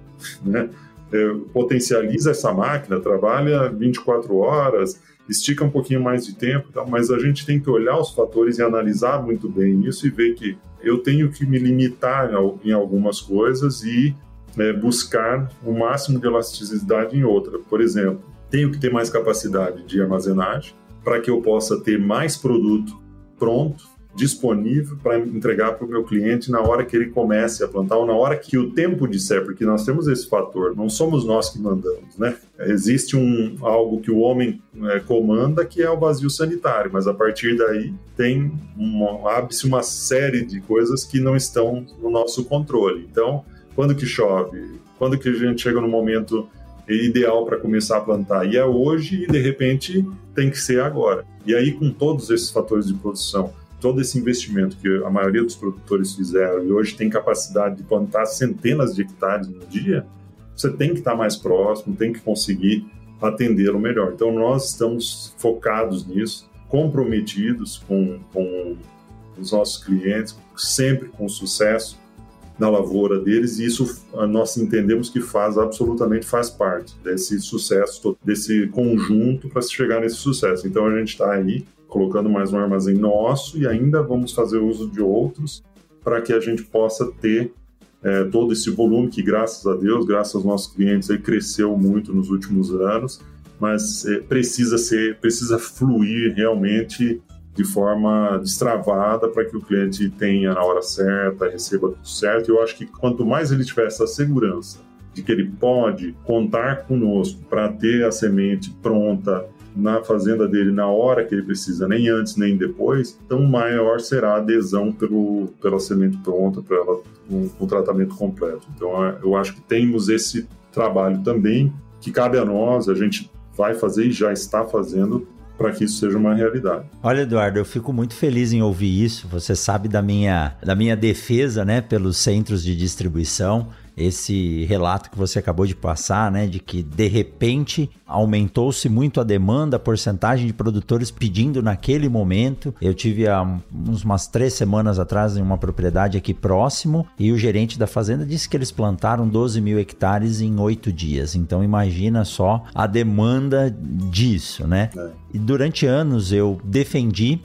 né? É, potencializa essa máquina, trabalha 24 horas, estica um pouquinho mais de tempo, tá? mas a gente tem que olhar os fatores e analisar muito bem isso e ver que eu tenho que me limitar em algumas coisas e é, buscar o máximo de elasticidade em outra. Por exemplo, tenho que ter mais capacidade de armazenagem para que eu possa ter mais produto pronto, disponível para entregar para o meu cliente na hora que ele comece a plantar ou na hora que o tempo disser, porque nós temos esse fator, não somos nós que mandamos, né? Existe um algo que o homem é, comanda que é o vazio sanitário, mas a partir daí tem uma, abre-se uma série de coisas que não estão no nosso controle. Então, quando que chove? Quando que a gente chega no momento ideal para começar a plantar? E é hoje e de repente tem que ser agora. E aí, com todos esses fatores de produção, todo esse investimento que a maioria dos produtores fizeram e hoje tem capacidade de plantar centenas de hectares no dia, você tem que estar mais próximo, tem que conseguir atendê-lo melhor. Então, nós estamos focados nisso, comprometidos com, com os nossos clientes, sempre com sucesso na lavoura deles e isso ah, nós entendemos que faz absolutamente faz parte desse sucesso desse conjunto para se chegar nesse sucesso. Então a gente está aí colocando mais um armazém nosso e ainda vamos fazer uso de outros para que a gente possa ter é, todo esse volume que graças a Deus graças aos nossos clientes aí cresceu muito nos últimos anos mas é, precisa ser precisa fluir realmente de forma destravada para que o cliente tenha na hora certa, receba tudo certo. Eu acho que quanto mais ele tiver essa segurança de que ele pode contar conosco para ter a semente pronta na fazenda dele na hora que ele precisa, nem antes nem depois, então maior será a adesão pelo, pela semente pronta, pela, com, com o tratamento completo. Então é, eu acho que temos esse trabalho também que cabe a nós, a gente vai fazer e já está fazendo para que isso seja uma realidade. Olha, Eduardo, eu fico muito feliz em ouvir isso. Você sabe da minha, da minha defesa, né, pelos centros de distribuição. Esse relato que você acabou de passar, né, de que de repente aumentou-se muito a demanda, a porcentagem de produtores pedindo naquele momento. Eu tive há uns, umas três semanas atrás em uma propriedade aqui próximo e o gerente da fazenda disse que eles plantaram 12 mil hectares em oito dias. Então imagina só a demanda disso, né? É. E durante anos eu defendi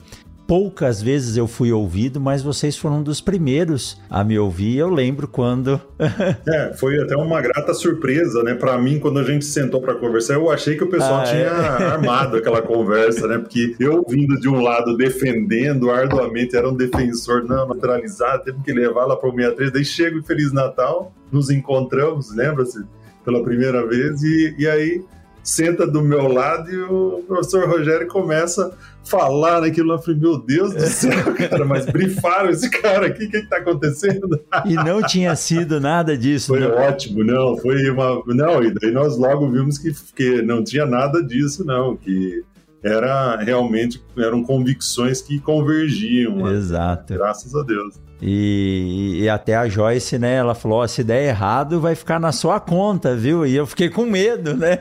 poucas vezes eu fui ouvido, mas vocês foram um dos primeiros a me ouvir. Eu lembro quando. é, foi até uma grata surpresa, né? Para mim, quando a gente sentou para conversar, eu achei que o pessoal ah, tinha é? armado aquela conversa, né? Porque eu vindo de um lado defendendo arduamente, era um defensor não naturalizado, teve que levar lá para o 63, daí chego em Feliz Natal, nos encontramos, lembra-se? Pela primeira vez, e, e aí senta do meu lado e o professor Rogério começa a falar naquilo. Eu falei, meu Deus do céu, cara, mas brifaram esse cara aqui, o que está acontecendo? E não tinha sido nada disso. Foi não. ótimo, não, foi uma... Não, e daí nós logo vimos que, que não tinha nada disso, não, que era realmente eram convicções que convergiam. Né? Exato. Graças a Deus. E, e, até a Joyce, né? Ela falou: oh, se der errado, vai ficar na sua conta, viu? E eu fiquei com medo, né?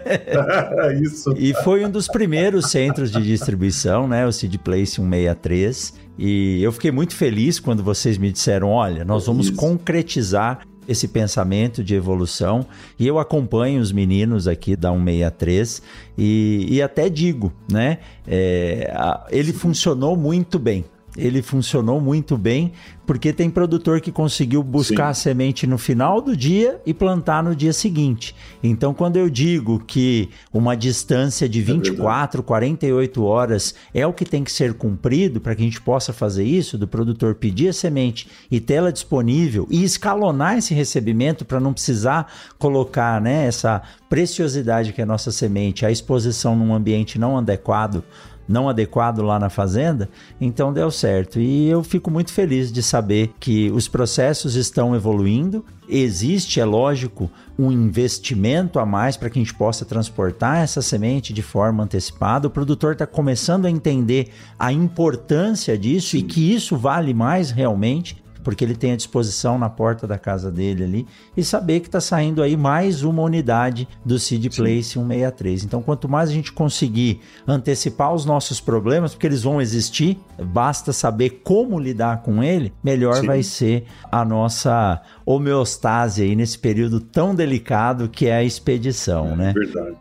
Isso. E foi um dos primeiros centros de distribuição, né? O Seed Place 163. E eu fiquei muito feliz quando vocês me disseram: olha, nós vamos Isso. concretizar esse pensamento de evolução e eu acompanho os meninos aqui da 163 e, e até digo, né? É, ele funcionou muito bem ele funcionou muito bem, porque tem produtor que conseguiu buscar Sim. a semente no final do dia e plantar no dia seguinte. Então, quando eu digo que uma distância de 24, é 48 horas é o que tem que ser cumprido para que a gente possa fazer isso, do produtor pedir a semente e tê-la disponível e escalonar esse recebimento para não precisar colocar né, essa preciosidade que é a nossa semente, a exposição num ambiente não adequado não adequado lá na fazenda, então deu certo. E eu fico muito feliz de saber que os processos estão evoluindo. Existe, é lógico, um investimento a mais para que a gente possa transportar essa semente de forma antecipada. O produtor está começando a entender a importância disso Sim. e que isso vale mais realmente porque ele tem à disposição na porta da casa dele ali, e saber que está saindo aí mais uma unidade do Seed Place 163. Então, quanto mais a gente conseguir antecipar os nossos problemas, porque eles vão existir, basta saber como lidar com ele, melhor Sim. vai ser a nossa homeostase aí nesse período tão delicado que é a expedição, é, né? Verdade.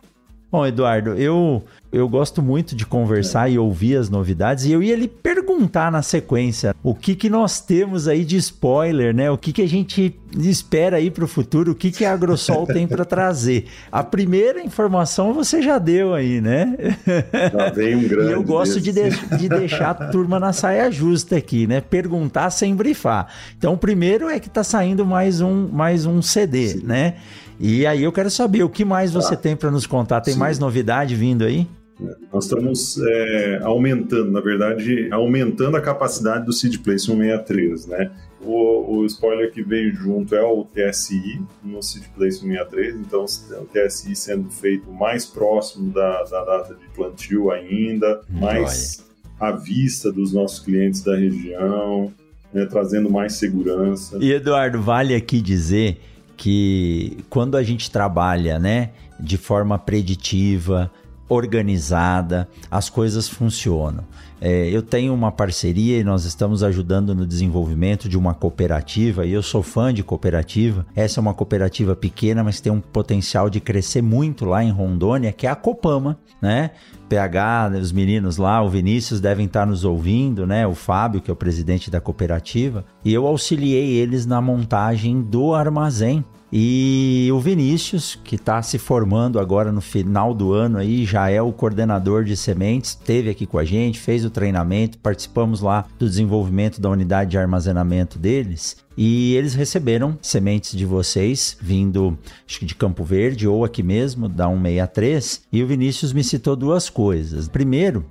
Bom, Eduardo, eu eu gosto muito de conversar é. e ouvir as novidades e eu ia lhe perguntar na sequência o que que nós temos aí de spoiler, né? O que que a gente espera aí para o futuro, o que que a Agrosol tem para trazer. A primeira informação você já deu aí, né? Já veio um grande. E eu gosto de, de, de, deixar a turma na saia justa aqui, né? Perguntar sem brifar. Então, o primeiro é que está saindo mais um mais um CD, Sim. né? E aí eu quero saber o que mais você ah, tem para nos contar. Tem sim. mais novidade vindo aí? Nós estamos é, aumentando, na verdade, aumentando a capacidade do Seed Place 163, né? O, o, spoiler que veio junto é o TSI no Seed Place 163, então o TSI sendo feito mais próximo da, da data de plantio ainda, mais à vista dos nossos clientes da região, né, trazendo mais segurança. E Eduardo, vale aqui dizer que quando a gente trabalha, né, de forma preditiva, organizada, as coisas funcionam. É, eu tenho uma parceria e nós estamos ajudando no desenvolvimento de uma cooperativa, e eu sou fã de cooperativa. Essa é uma cooperativa pequena, mas tem um potencial de crescer muito lá em Rondônia, que é a Copama, né? PH, os meninos lá, o Vinícius devem estar nos ouvindo, né? O Fábio, que é o presidente da cooperativa, e eu auxiliei eles na montagem do armazém e o Vinícius, que está se formando agora no final do ano aí, já é o coordenador de sementes, esteve aqui com a gente, fez o treinamento, participamos lá do desenvolvimento da unidade de armazenamento deles. E eles receberam sementes de vocês, vindo acho que de Campo Verde ou aqui mesmo, da 163. E o Vinícius me citou duas coisas. Primeiro,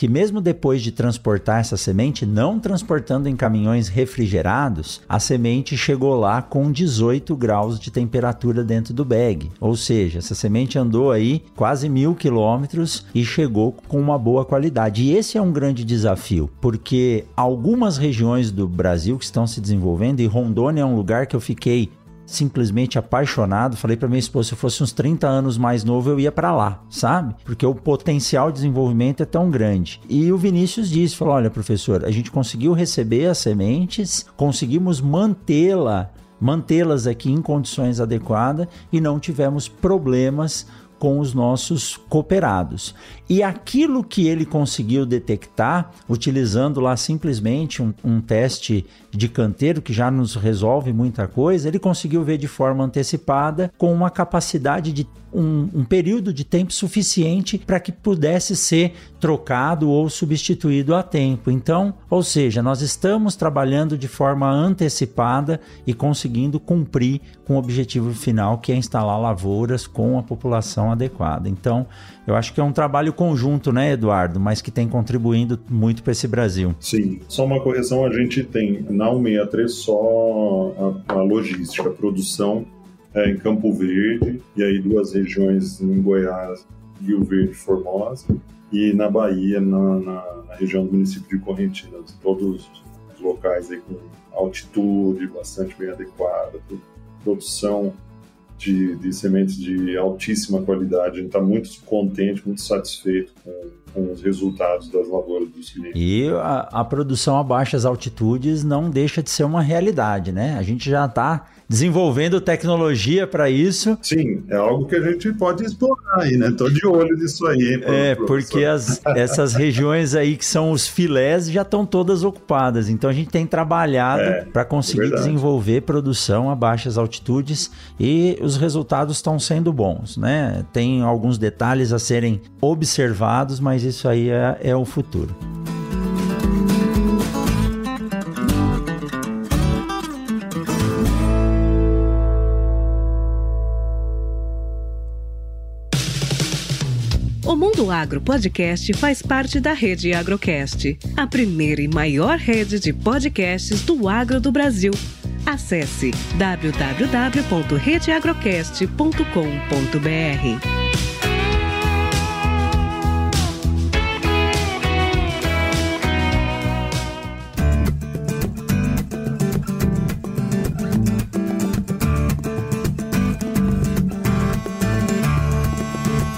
que mesmo depois de transportar essa semente, não transportando em caminhões refrigerados, a semente chegou lá com 18 graus de temperatura dentro do bag. Ou seja, essa semente andou aí quase mil quilômetros e chegou com uma boa qualidade. E esse é um grande desafio, porque algumas regiões do Brasil que estão se desenvolvendo, e Rondônia é um lugar que eu fiquei simplesmente apaixonado. Falei para minha esposa, se eu fosse uns 30 anos mais novo, eu ia para lá, sabe? Porque o potencial de desenvolvimento é tão grande. E o Vinícius disse, falou, olha, professor, a gente conseguiu receber as sementes, conseguimos mantê-la mantê-las aqui em condições adequadas e não tivemos problemas com os nossos cooperados. E aquilo que ele conseguiu detectar, utilizando lá simplesmente um, um, teste de canteiro, que já nos resolve muita coisa, ele conseguiu ver de forma antecipada, com uma capacidade de um, um período de tempo suficiente para que pudesse ser trocado ou substituído a tempo. Então, ou seja, nós estamos trabalhando de forma antecipada e conseguindo cumprir com o objetivo final, que é instalar lavouras com a população adequada. Então, eu acho que é um trabalho conjunto, né, Eduardo, mas que tem contribuindo muito para esse Brasil. Sim, só uma correção: a gente tem na 163 só a, a logística, a produção é, em Campo Verde, e aí duas regiões em Goiás, Rio Verde Formosa, e na Bahia, na, na, na, região do município de Correntinas. Todos os locais aí com altitude bastante bem adequada, produção de, de sementes de altíssima qualidade. A gente está muito contente, muito satisfeito com, com, os resultados das lavouras dos clientes. E a, a produção a baixas altitudes não deixa de ser uma realidade, né? A gente já está desenvolvendo tecnologia para isso. Sim, é algo que a gente pode explorar aí, né? Tô de olho nisso aí. Hein, é, porque as, essas regiões aí que são os filés já estão todas ocupadas. Então a gente tem trabalhado é, para conseguir é desenvolver produção a baixas altitudes e os resultados estão sendo bons, né? Tem alguns detalhes a serem observados, mas isso aí é, é o futuro. Mundo Agro Podcast faz parte da Rede Agrocast, a primeira e maior rede de podcasts do agro do Brasil. Acesse www.redeagrocast.com.br.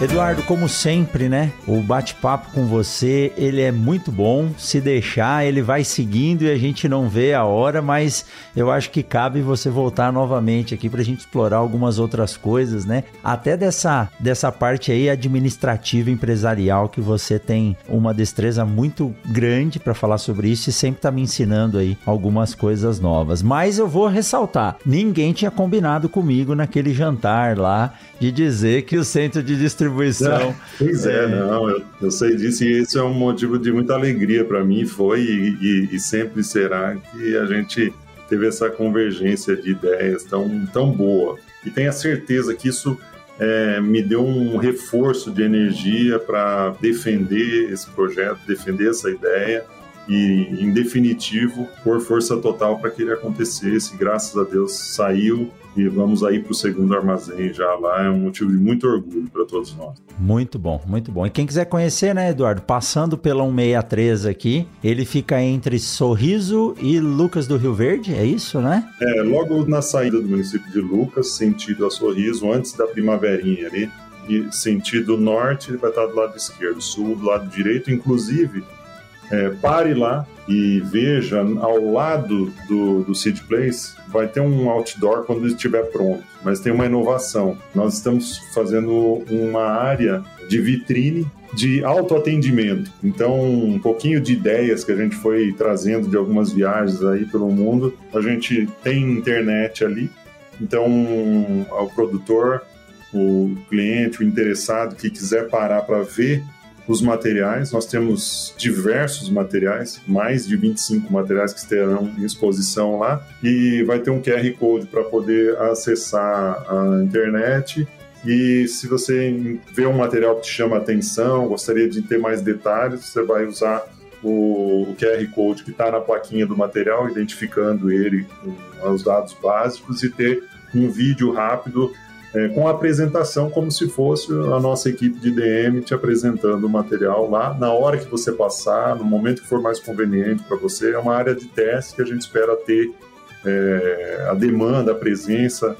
Eduardo, como sempre, né? O bate-papo com você, ele é muito bom. Se deixar, ele vai seguindo e a gente não vê a hora, mas eu acho que cabe você voltar novamente aqui para a gente explorar algumas outras coisas, né? Até dessa, dessa parte aí administrativa empresarial que você tem uma destreza muito grande para falar sobre isso e sempre tá me ensinando aí algumas coisas novas. Mas eu vou ressaltar, ninguém tinha combinado comigo naquele jantar lá de dizer que o centro de distribuição distribuição. É, pois é, é, não, eu, eu, sei disso e esse é um motivo de muita alegria para mim, foi e, e, e, sempre será que a gente teve essa convergência de ideias tão, tão boa. E tenha certeza que isso é, me deu um reforço de energia para defender esse projeto, defender essa ideia e, em definitivo, por força total para que ele acontecesse. Graças a Deus saiu e vamos aí para o segundo armazém já lá. É um motivo de muito orgulho para todos nós. Muito bom, muito bom. E quem quiser conhecer, né, Eduardo, passando pela 163 aqui, ele fica entre Sorriso e Lucas do Rio Verde, é isso, né? É, logo na saída do município de Lucas, sentido a Sorriso, antes da primaverinha ali. E sentido norte, ele vai estar do lado esquerdo, sul do lado direito, inclusive é, pare lá e veja ao lado do, do Seed Place, vai ter um outdoor quando estiver pronto, mas tem uma inovação. Nós estamos fazendo uma área de vitrine de autoatendimento. Então, um pouquinho de ideias que a gente foi trazendo de algumas viagens aí pelo mundo. A gente tem internet ali, então o produtor, o cliente, o interessado que quiser parar para ver os materiais. Nós temos diversos materiais, mais de 25 materiais que estarão em exposição lá, e vai ter um QR Code para poder acessar a internet. E se você vê um material que te chama atenção, gostaria de ter mais detalhes, você vai usar o, QR Code que está na plaquinha do material, identificando ele com os dados básicos e ter um vídeo rápido é, com a apresentação como se fosse a nossa equipe de DM te apresentando o material lá na hora que você passar, no momento que for mais conveniente para você. É uma área de teste que a gente espera ter é, a demanda, a presença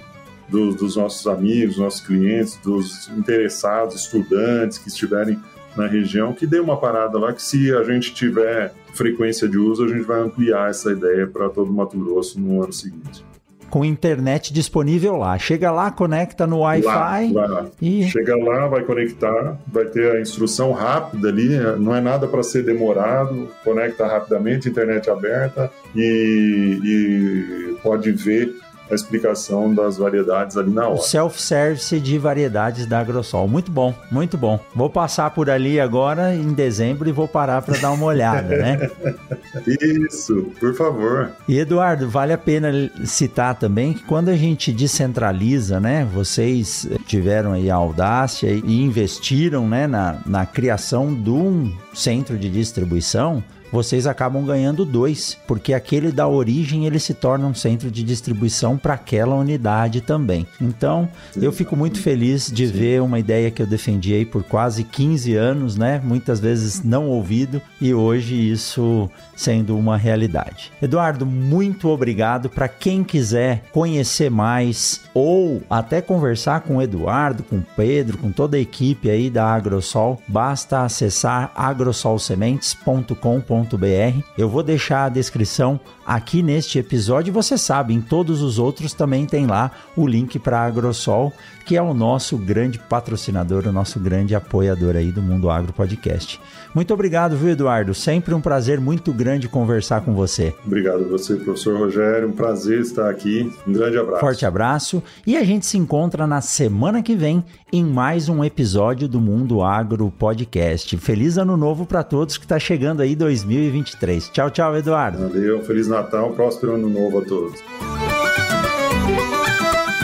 dos, nossos amigos, nossos clientes, dos interessados, estudantes que estiverem na região, que dê uma parada lá, que se a gente tiver frequência de uso, a gente vai ampliar essa ideia para todo o Mato Grosso no ano seguinte com internet disponível lá. Chega lá, conecta no Wi-Fi. E... Chega lá, vai conectar, vai ter a instrução rápida ali, não é nada para ser demorado, conecta rapidamente, internet aberta e, e pode ver a explicação das variedades ali na hora. Self-service de variedades da Agrosol. Muito bom, muito bom. Vou passar por ali agora em dezembro e vou parar para dar uma olhada, né? Isso, por favor. E Eduardo, vale a pena citar também que quando a gente descentraliza, né? Vocês tiveram aí a audácia e investiram, né, na, na criação de um centro de distribuição vocês acabam ganhando dois, porque aquele da origem ele se torna um centro de distribuição para aquela unidade também. Então, eu fico muito feliz de ver uma ideia que eu defendi aí por quase 15 anos, né? Muitas vezes não ouvido e hoje isso sendo uma realidade. Eduardo, muito obrigado. Para quem quiser conhecer mais ou até conversar com o Eduardo, com o Pedro, com toda a equipe aí da Agrosol, basta acessar agrosolsementes.com.br eu vou deixar a descrição aqui neste episódio. Você sabe, em todos os outros também tem lá o link para a Agrosol, que é o nosso grande patrocinador, o nosso grande apoiador aí do Mundo Agro Podcast. Muito obrigado, viu, Eduardo? Sempre um prazer muito grande conversar com você. Obrigado a você, professor Rogério. Um prazer estar aqui. Um grande abraço. Forte abraço. E a gente se encontra na semana que vem em mais um episódio do Mundo Agro Podcast. Feliz ano novo para todos que está chegando aí 2023. Tchau, tchau, Eduardo. Valeu, Feliz Natal, próspero ano novo a todos.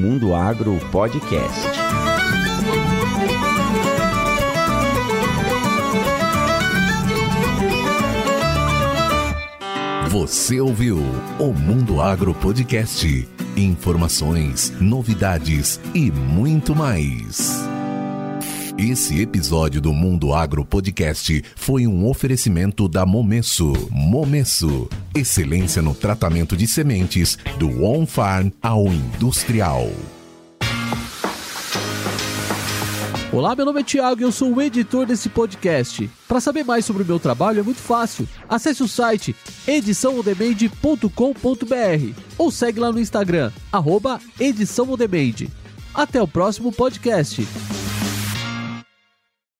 Mundo Agro Podcast. Você ouviu o Mundo Agro Podcast. Informações, novidades e muito mais. Esse episódio do Mundo Agro Podcast foi um oferecimento da Momesso. Momesso, excelência no tratamento de sementes do on-farm ao industrial. Olá, meu nome é Thiago e eu sou o editor desse podcast. Para saber mais sobre o meu trabalho é muito fácil. Acesse o site ediçãoondemand.com.br ou segue lá no Instagram, arroba. Até o próximo podcast.